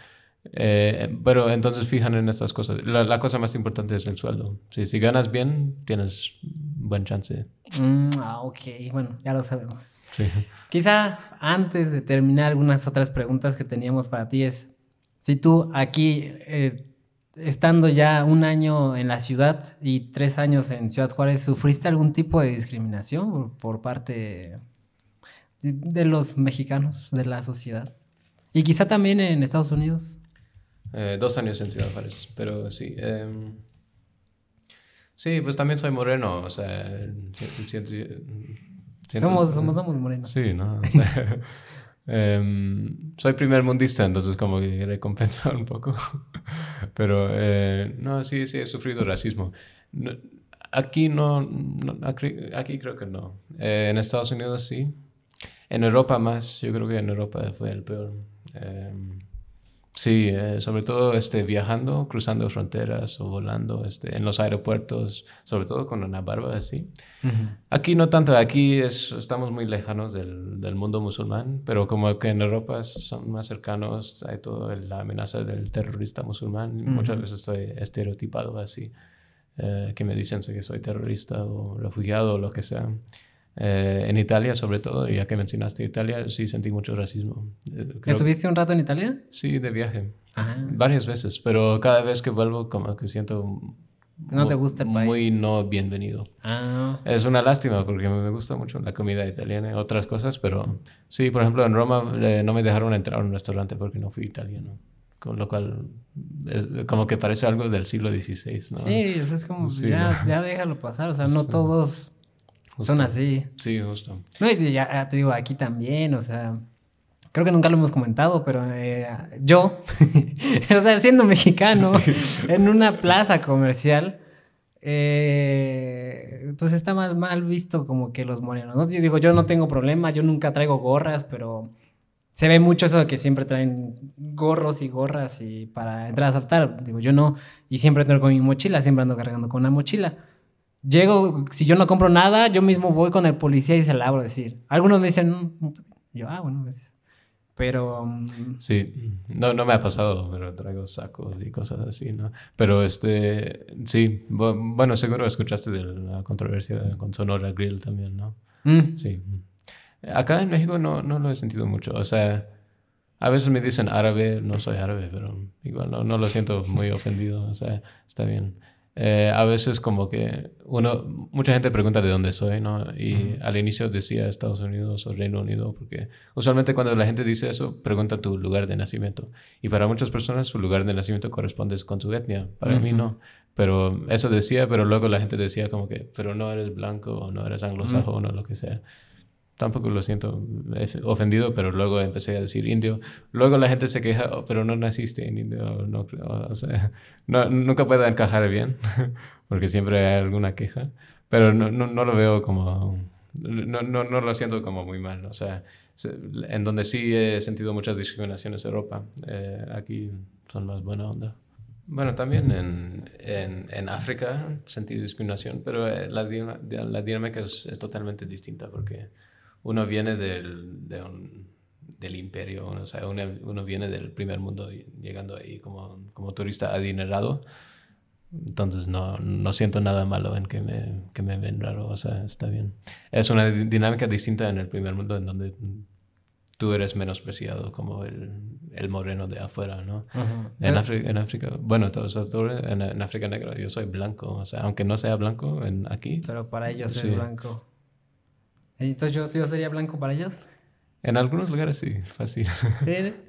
Eh, pero entonces fijan en estas cosas. La, la cosa más importante es el sueldo. Sí, si ganas bien, tienes buen chance.
Mm, ah, ok, bueno, ya lo sabemos.
Sí.
Quizá antes de terminar algunas otras preguntas que teníamos para ti es, si tú aquí, eh, estando ya un año en la ciudad y tres años en Ciudad Juárez, ¿sufriste algún tipo de discriminación por, por parte de, de los mexicanos, de la sociedad? Y quizá también en Estados Unidos.
Eh, dos años en Ciudad Juárez, pero sí. em, sí, pues también soy moreno, o sea, siento- siento-
Somos, somos, somos morenos.
Sí, ¿no? [LAUGHS] [LAUGHS] Em, soy primer mundista, entonces como que recompensa un poco. [LAUGHS] Pero eh, no, sí, sí, he sufrido racismo. No- aquí no, no- aquí, aquí creo que no. Eh, en Estados Unidos sí. En Europa más, yo creo que en Europa fue el peor. Em, sí, eh, sobre todo este, viajando, cruzando fronteras o volando este, en los aeropuertos, sobre todo con una barba así. Aquí no tanto, aquí es, estamos muy lejanos del, del mundo musulmán, pero como que en Europa son más cercanos, hay toda la amenaza del terrorista musulmán. Muchas veces estoy estereotipado así, eh, que me dicen que soy terrorista o refugiado o lo que sea. Eh, en Italia, sobre todo, ya que mencionaste Italia, sí sentí mucho racismo. Eh, creo-
¿Estuviste un rato en Italia?
Sí, de viaje.
Ajá.
Varias veces, pero cada vez que vuelvo como que siento...
No te gusta el país.
Muy no bienvenido.
Ah,
Es una lástima porque me gusta mucho la comida italiana y otras cosas, pero sí, por ejemplo, en Roma eh, no me dejaron entrar a un restaurante porque no fui italiano. Con lo cual, es como que parece algo del siglo XVI, ¿no?
Sí, o sea, es como,
Sí,
ya,
¿no?
ya déjalo pasar, o sea, no
Sí.
todos son así.
Sí, justo.
No, y ya, ya te digo, aquí también, o sea, creo que nunca lo hemos comentado, pero eh, yo, [LAUGHS] o sea, siendo mexicano, en una plaza comercial, eh, pues está más mal visto como que los morenos, ¿no? Yo digo, yo no tengo problema, yo nunca traigo gorras, pero se ve mucho eso de que siempre traen gorros y gorras y para entrar a saltar, digo, yo no, y siempre ando con mi mochila, siempre ando cargando con una mochila. Llego, si yo no compro nada, yo mismo voy con el policía y se la abro decir. Algunos me dicen, "Mm, mm". yo, ah, bueno, gracias. Pero, mm,
Sí, no, no me ha pasado, pero traigo sacos y cosas así, ¿no? Pero este, sí, bu- bueno, seguro escuchaste de la controversia con Sonora Grill también, ¿no?
mm,
Sí. Acá en México no, no lo he sentido mucho. O sea, a veces me dicen árabe, no soy árabe, pero igual no, no lo siento muy ofendido. O sea, está bien. Eh, a veces como que uno, mucha gente pregunta de dónde soy, ¿no? Y al inicio decía Estados Unidos o Reino Unido, porque usualmente cuando la gente dice eso, pregunta tu lugar de nacimiento. Y para muchas personas su lugar de nacimiento corresponde con su etnia. Para mí no. Pero eso decía, pero luego la gente decía como que, pero no eres blanco o no eres anglosajón o lo que sea tampoco lo siento ofendido, pero luego empecé a decir indio. Luego la gente se queja, "Oh, pero no naciste en indio, no. O sea, [LAUGHS] no, nunca puedo encajar bien, [LAUGHS] porque siempre hay alguna queja, pero no, no, lo veo como, no, no, lo siento como muy mal. O sea, se- en donde sí he sentido muchas discriminaciones en Europa, eh, aquí son más buena onda. Bueno, también en, en, en África sentí discriminación, pero eh, la, la dinámica es, es totalmente distinta porque uno viene del, de un- del imperio, o sea, uno, uno viene del primer mundo llegando ahí como, como turista adinerado. Entonces no, no siento nada malo en que me, que me ven raro, o sea, está bien. Es una di- dinámica distinta en el primer mundo en donde tú eres menospreciado como el, el moreno de afuera, ¿no?
Ajá.
En, África, en África, bueno, todos en, en África Negra yo soy blanco, o sea, aunque no sea blanco en, aquí,
pero para ellos
Sí.
es blanco. Entonces yo, yo sería blanco para ellos.
en algunos lugares sí, fácil.
Sí. [LAUGHS]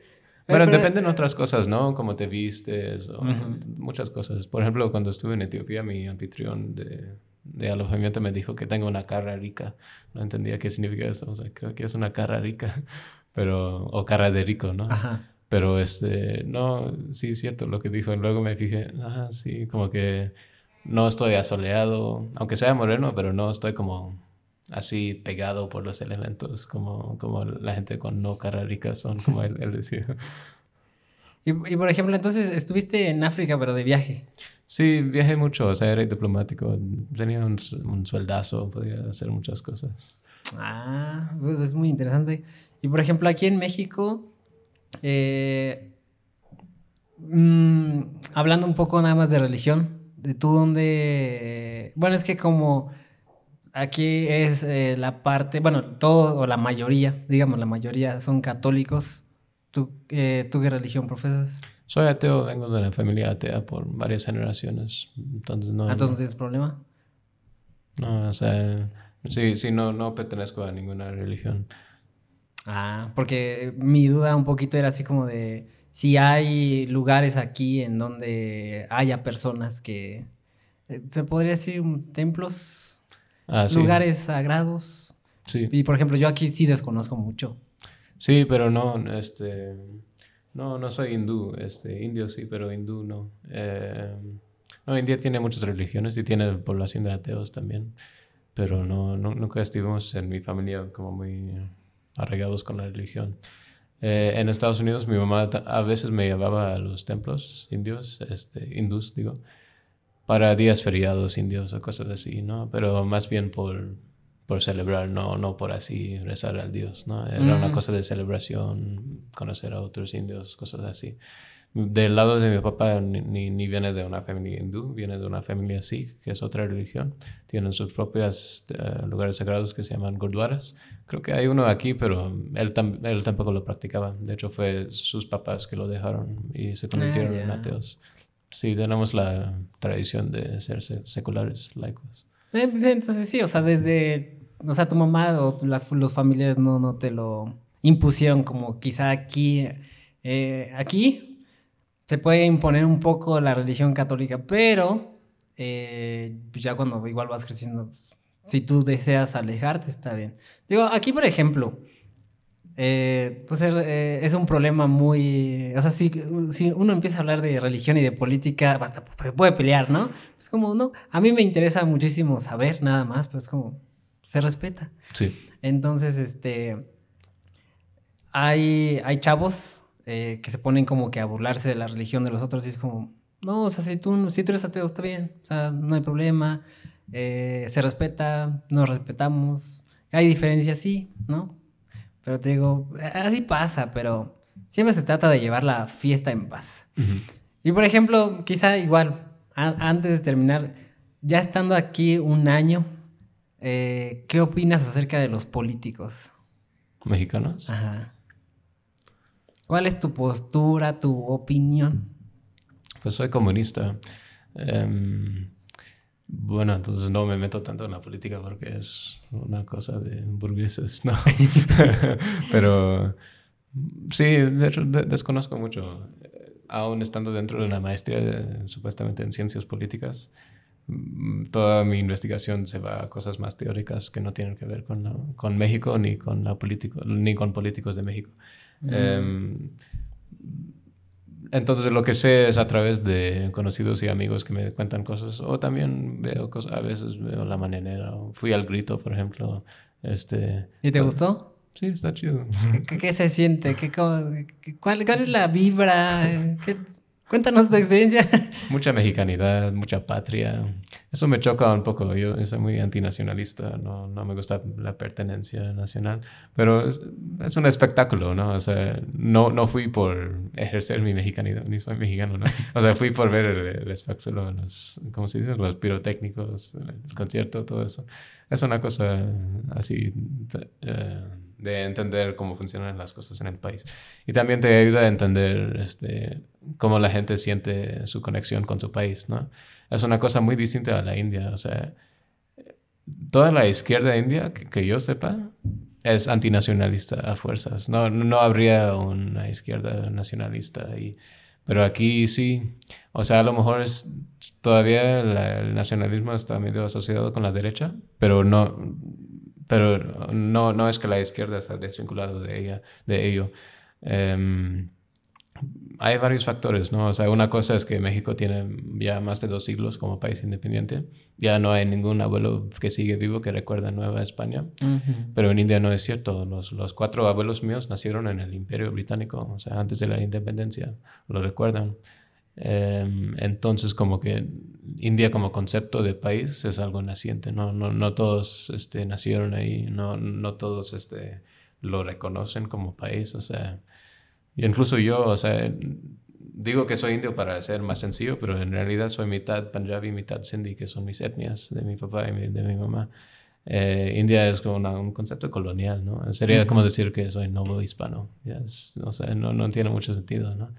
Bueno,
Pero-
dependen otras cosas, ¿no? Cómo te vistes, o
Ujú.
muchas cosas. Por ejemplo, cuando estuve en Etiopía, mi anfitrión de, de alojamiento me dijo que tengo una cara rica. No entendía qué significa eso, o sea, creo que es una cara rica, [LAUGHS] pero, o cara de rico, ¿no?
Ajá.
Pero este, no, sí es cierto lo que dijo. Luego me fijé, ah, sí, como que no estoy asoleado, aunque sea moreno, pero no estoy como así pegado por los elementos, como, como la gente con no cara rica son, como él, él decía.
Y, y, por ejemplo, entonces estuviste en África, pero de viaje.
Sí, viajé mucho, o sea, era diplomático, tenía un, un sueldazo, podía hacer muchas cosas.
Ah, pues es muy interesante. Y por ejemplo, aquí en México, eh, mmm, hablando un poco nada más de religión, de tú dónde... Bueno, es que como aquí es eh, la parte, bueno, todo o la mayoría, digamos, la mayoría son católicos. ¿Tú, eh, ¿tú qué religión profesas?
Soy ateo, vengo de una familia atea por varias generaciones, entonces no...
¿Entonces no tienes problema?
No, o sea, sí, sí, no, no pertenezco a ninguna religión.
Ah, porque mi duda un poquito era así como de si hay lugares aquí en donde haya personas que, eh, se podría decir, templos,
Ah, sí.
lugares sagrados.
Sí.
Y por ejemplo, yo aquí sí desconozco mucho.
Sí, pero no, este, no, no soy hindú, este, indio sí, pero hindú no. Eh, no, India tiene muchas religiones y tiene población de ateos también, pero no, no nunca estuvimos en mi familia como muy arraigados con la religión. Eh, en Estados Unidos mi mamá a veces me llevaba a los templos indios, este, hindús digo, para días feriados indios o cosas así, ¿no? Pero más bien por, por celebrar, no, no por así rezar al Dios, ¿no? Era una cosa de celebración, conocer a otros indios, cosas así. Del lado de mi papá ni, ni, viene de una familia hindú, viene de una familia sikh, que es otra religión. Tienen sus propios eh, lugares sagrados que se llaman gurdwaras. Creo que hay uno aquí, pero él, tam- él tampoco lo practicaba. De hecho, fue sus papás que lo dejaron y se convirtieron en
ya.
ateos. Sí, tenemos la tradición de ser se- seculares, laicos.
Pues, Entonces sí, o sea, desde, o sea, tu mamá o las, los familiares no, no te lo impusieron como quizá aquí, eh, aquí se puede imponer un poco la religión católica, pero eh, pues ya cuando igual vas creciendo, si tú deseas alejarte, está bien. Digo, aquí por ejemplo, eh, pues eh, es un problema muy... O sea, si, si uno empieza a hablar de religión y de política, hasta se puede pelear, ¿no? Es como, no, a mí me interesa muchísimo saber nada más, pero es como, se respeta.
Sí.
Entonces, este, hay, hay chavos eh, que se ponen como que a burlarse de la religión de los otros y es como, no, o sea, si tú, si tú eres ateo, está bien, o sea, no hay problema, se respeta, nos respetamos, hay diferencias, sí, ¿no? Pero te digo, así pasa, pero siempre se trata de llevar la fiesta en paz. Y por ejemplo, quizá igual, antes de terminar, ya estando aquí un año, eh, ¿qué opinas acerca de los políticos?
¿Mexicanos?
Ajá. ¿Cuál es tu postura, tu opinión?
Pues soy comunista. Em, bueno, entonces no me meto tanto en la política porque es una cosa de burgueses, ¿no? [LAUGHS] Pero sí, de de- desconozco mucho. Eh, Aún estando dentro de una maestría de- supuestamente en ciencias políticas, mm, toda mi investigación se va a cosas más teóricas que no tienen que ver con, la- con México ni con, la político, ni con políticos de México. Em, entonces lo que sé es a través de conocidos y amigos que me cuentan cosas o también veo cosas, a veces veo la mañanera o fui al grito, por ejemplo. Este,
¿Y te gustó?
Sí, está chido.
¿Qué, qué se siente? ¿Qué, cómo- cuál, cuál es la vibra? ¿Qué- cuéntanos tu experiencia. [LAUGHS]
Mucha mexicanidad, mucha patria. Eso me choca un poco. Yo, soy muy antinacionalista, no, no me gusta la pertenencia nacional. Pero es, un espectáculo, ¿no? O sea, no, no fui por ejercer mi mexicanidad, ni soy mexicano, ¿no? O sea, fui por ver el, espectáculo, los, ¿cómo se dice? Los pirotécnicos, el concierto, todo eso. Es una cosa así eh, de entender cómo funcionan las cosas en el país. Y también te ayuda a entender este, cómo la gente siente su conexión con su país, ¿no? Es una cosa muy distinta a la India. O sea, toda la izquierda india, que, que yo sepa, es antinacionalista a fuerzas. No, no habría una izquierda nacionalista ahí. Pero aquí sí. O sea, a lo mejor es todavía la- el nacionalismo está medio asociado con la derecha, pero no, pero no, no es que la izquierda está desvinculado de ella, de ello. Em, hay varios factores, ¿no? O sea, una cosa es que México tiene ya más de dos siglos como país independiente. Ya no hay ningún abuelo que sigue vivo que recuerda Nueva España. Pero en India no es cierto. Los, los, cuatro abuelos míos nacieron en el Imperio Británico, o sea, antes de la independencia. Lo recuerdan. Em, entonces, como que India como concepto de país es algo naciente. No, no, no todos este, nacieron ahí. No, no todos este, lo reconocen como país. O sea incluso yo, o sea, digo que soy indio para ser más sencillo, pero en realidad soy mitad Punjabi, mitad Sindhi, que son mis etnias de mi papá y de mi mamá. Eh, India es como un concepto colonial, ¿no? Sería como decir que soy novo hispano. o sea, no, no tiene mucho sentido, ¿no?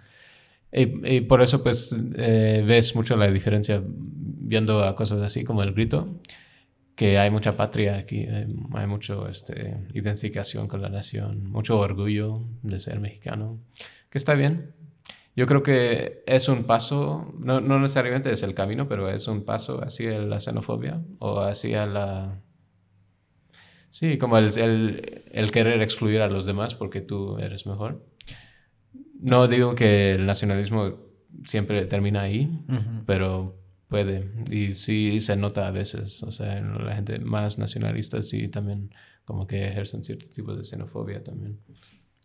Y, por eso, pues, eh, ves mucho la diferencia viendo a cosas así como el grito, que hay mucha patria aquí, hay, mucho este, identificación con la nación, mucho orgullo de ser mexicano, que está bien. Yo creo que es un paso, no, no necesariamente es el camino, pero es un paso hacia la xenofobia o hacia la... Sí, como el, el, el querer excluir a los demás porque tú eres mejor. No digo que el nacionalismo siempre termina ahí, pero Puede, y sí se nota a veces, o sea, la gente más nacionalista sí también como que ejercen cierto tipo de xenofobia también.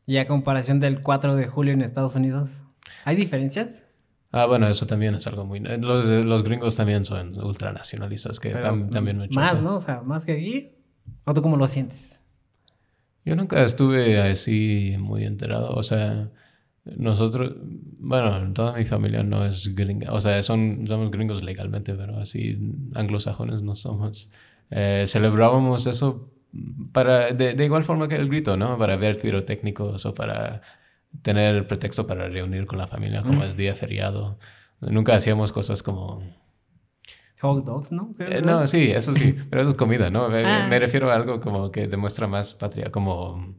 ¿Y a comparación del 4 de julio en Estados Unidos? ¿Hay diferencias?
Ah, bueno, eso también es algo muy... Los, los gringos también son ultranacionalistas, que también me
Más, ¿no? O sea, más que aquí. ¿O tú cómo lo sientes?
Yo nunca estuve así muy enterado, o sea... Nosotros, bueno, toda mi familia no es gringa, o sea, son, somos gringos legalmente, pero así anglosajones no somos. Eh, celebrábamos eso para, de, de, igual forma que el grito, ¿no? Para ver pirotécnicos o para tener pretexto para reunir con la familia, como es día feriado. Nunca hacíamos cosas como...
Hot dogs, ¿no?
Eh, no, sí, eso sí, pero eso es comida, ¿no? Me, ah. me refiero a algo como que demuestra más patria, como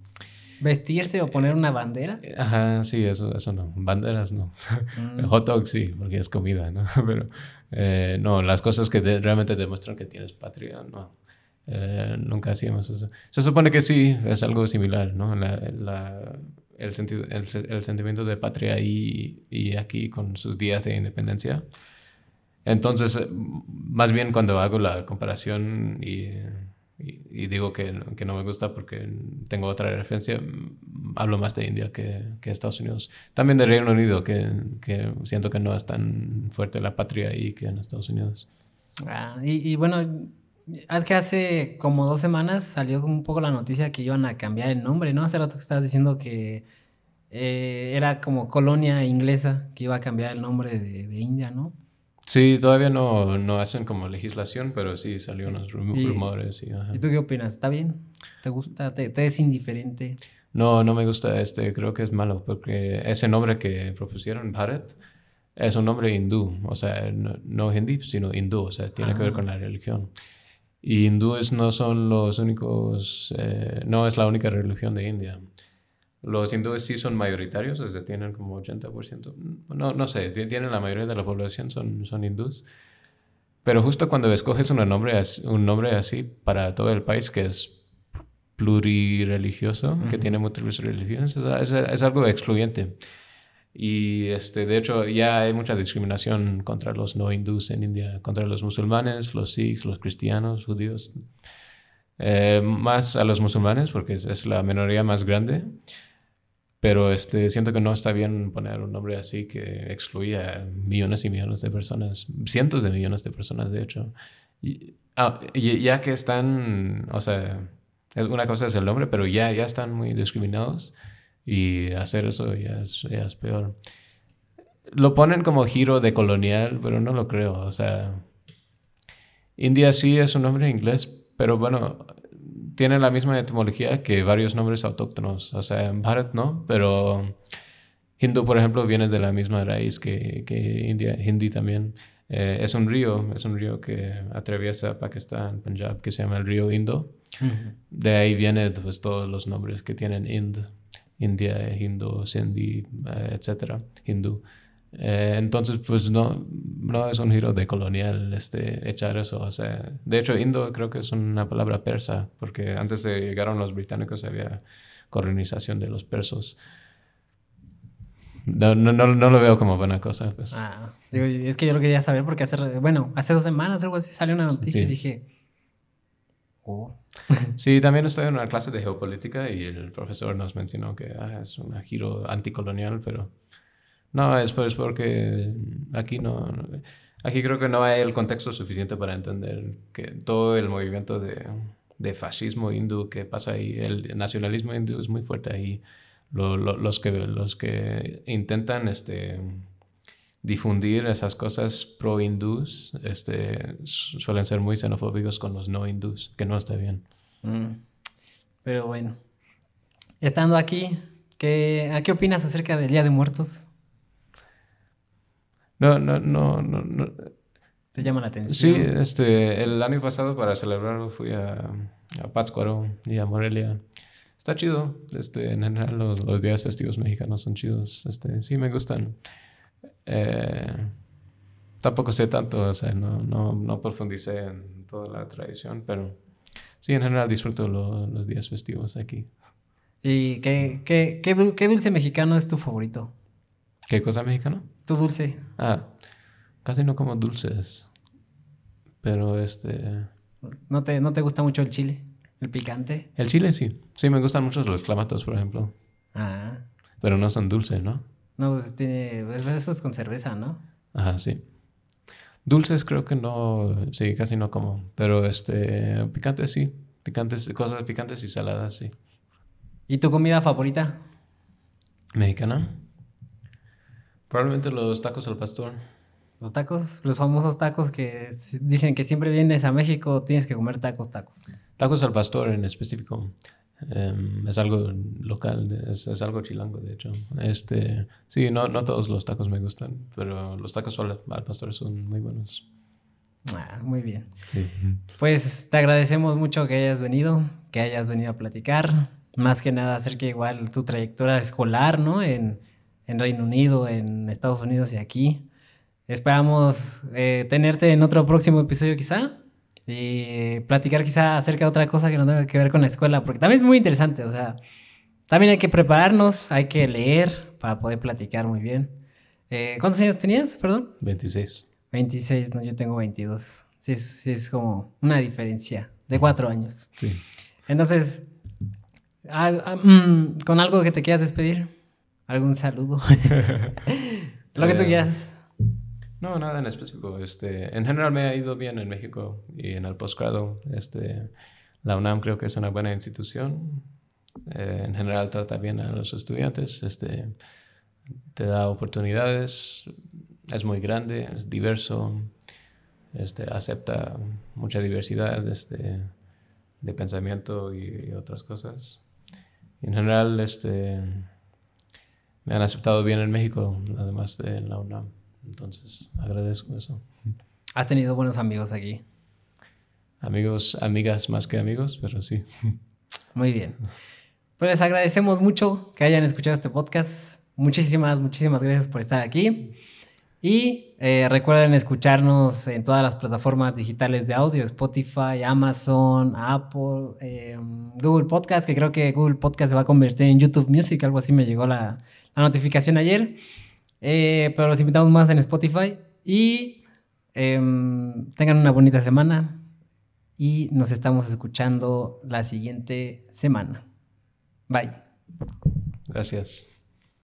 ¿Vestirse o poner una bandera?
Ajá, sí, eso, eso no. Banderas no. Mm. [LAUGHS] Hot dog sí, porque es comida, ¿no? [LAUGHS] Pero eh, no, las cosas que realmente demuestran que tienes patria, no. Eh, nunca hacíamos eso. Se supone que sí, es algo similar, ¿no? La, el, sentido, el, el, sentimiento de patria y, y aquí con sus días de independencia. Entonces, más bien cuando hago la comparación y y, digo que, que, no me gusta porque tengo otra referencia, mm, hablo más de India que, que Estados Unidos. También de Reino Unido, que, que, siento que no es tan fuerte la patria ahí que en Estados Unidos.
Ah, y, bueno, es que hace como dos semanas salió un poco la noticia que iban a cambiar el nombre, ¿no? Hace rato que estabas diciendo que eh, era como colonia inglesa que iba a cambiar el nombre de India, ¿no?
Sí, todavía no, no hacen como legislación, pero sí salió unos rumores. Y,
¿Y tú qué opinas? ¿Está bien? ¿Te gusta? ¿Te, es indiferente?
No, no me gusta este. Creo que es malo porque ese nombre que propusieron, Bharat, es un nombre hindú. O sea, no, hindi, sino hindú. O sea, tiene que ver ah. con la religión. Y hindúes no son los únicos, eh, no es la única religión de India. Los hindúes sí son mayoritarios, o sea, tienen como 80%. No, no sé, tienen la mayoría de la población, son, son hindúes. Pero justo cuando escoges un nombre, un nombre así para todo el país que es plurireligioso, que tiene múltiples religiones, es, es, algo excluyente. Y este, de hecho ya hay mucha discriminación contra los no hindúes en India, contra los musulmanes, los sikhs, los cristianos, judíos. Eh, más a los musulmanes porque es, es la minoría más grande pero este, siento que no está bien poner un nombre así que excluya a millones y millones de personas, cientos de millones de personas, de hecho. Y, ah, ya que están, o sea, una cosa es el nombre, pero ya, ya están muy discriminados y hacer eso ya es, ya es peor. Lo ponen como giro de colonial, pero no lo creo. O sea, India sí es un nombre inglés, pero bueno, tiene la misma etimología que varios nombres autóctonos. O sea, Bharat no, pero Hindu, por ejemplo, viene de la misma raíz que, que India, Hindi también. Eh, es un río, es un río que atraviesa Pakistán, Punjab, que se llama el río Indo. De ahí vienen pues, todos los nombres que tienen Ind, India, Hindu, Sindhi, eh, etc. Hindu. Eh, entonces, pues no, no es un giro de colonial este, echar eso. O sea, de hecho, indo creo que es una palabra persa, porque antes de llegar los británicos había colonización de los persos. No, no, no, no lo veo como buena cosa. Pues.
Ah, digo, es que yo lo quería saber porque hace, bueno, hace dos semanas algo así salió una noticia y dije...
Oh. [LAUGHS] Sí, también estoy en una clase de geopolítica y el profesor nos mencionó que ah, es un giro anticolonial, pero no, es, es porque aquí no, aquí creo que no hay el contexto suficiente para entender que todo el movimiento de, de fascismo hindú que pasa ahí, el nacionalismo hindú es muy fuerte ahí. los, que, los que intentan este, difundir esas cosas pro hindús este, suelen ser muy xenofóbicos con los no hindús, que no está bien. Mm.
Pero bueno, estando aquí, ¿qué, ¿qué opinas acerca del Día de Muertos?
No, no, no, no,
¿Te llama la atención?
Sí, este, el año pasado para celebrarlo fui a, a Pátzcuaro y a Morelia. Está chido. Este, en general los, los, días festivos mexicanos son chidos. Este, sí me gustan. Eh, tampoco sé tanto, o sea, no, no, no profundicé en toda la tradición, pero sí, en general disfruto los días festivos aquí.
¿Y qué, qué, qué, qué dulce mexicano es tu favorito?
¿Qué cosa mexicana?
Tu dulce.
Ah, casi no como dulces. Pero este.
¿No te, ¿No te gusta mucho el chile? ¿El picante?
El chile sí. Sí, me gustan mucho los clamatos, por ejemplo. Ah. Pero no son dulces, ¿no?
No, pues tiene. Pues, eso es con cerveza, ¿no?
Ajá, sí. Dulces creo que no. Sí, casi no como. Pero este. Picantes sí. Picantes, cosas picantes y saladas, sí.
¿Y tu comida favorita?
¿Mexicana? Probablemente los tacos al pastor.
Los tacos, los famosos tacos que dicen que siempre vienes a México, tienes que comer tacos, tacos.
Tacos al pastor en específico. Em, es algo local, es, algo chilango, de hecho. Este, sí, no, no todos los tacos me gustan, pero los tacos al, pastor son muy buenos.
Ah, muy bien. Pues te agradecemos mucho que hayas venido, que hayas venido a platicar. Más que nada acerca igual tu trayectoria escolar, ¿no? En, en Reino Unido, en Estados Unidos y aquí. Esperamos eh, tenerte en otro próximo episodio quizá y platicar quizá acerca de otra cosa que no tenga que ver con la escuela, porque también es muy interesante, o sea, también hay que prepararnos, hay que leer para poder platicar muy bien. Eh, ¿Cuántos años tenías, perdón?
26.
26, no, yo tengo 22. Sí es, sí, es como una diferencia de cuatro años. Sí. Entonces, ah, ah, mm, ¿con algo que te quieras despedir? ¿Algún saludo? [LAUGHS] [LAUGHS] Lo que tú eh, quieras.
No, nada en específico. Este, en general me ha ido bien en México y en el posgrado. Este, la UNAM creo que es una buena institución. Eh, en general trata bien a los estudiantes. Este, te da oportunidades. Es muy grande, es diverso. Este, acepta mucha diversidad este, de pensamiento y, y otras cosas. en general, este me han aceptado bien en México, además de en la UNAM. Entonces, agradezco eso.
¿Has tenido buenos amigos aquí?
Amigos, amigas más que amigos, pero sí.
Muy bien. Pues agradecemos mucho que hayan escuchado este podcast. Muchísimas, muchísimas gracias por estar aquí. Y eh, recuerden escucharnos en todas las plataformas digitales de audio, Spotify, Amazon, Apple, em, Google Podcast, que creo que Google Podcast se va a convertir en YouTube Music, algo así me llegó la, la notificación ayer. Eh, pero los invitamos más en Spotify y em, tengan una bonita semana y nos estamos escuchando la siguiente semana. Bye.
Gracias.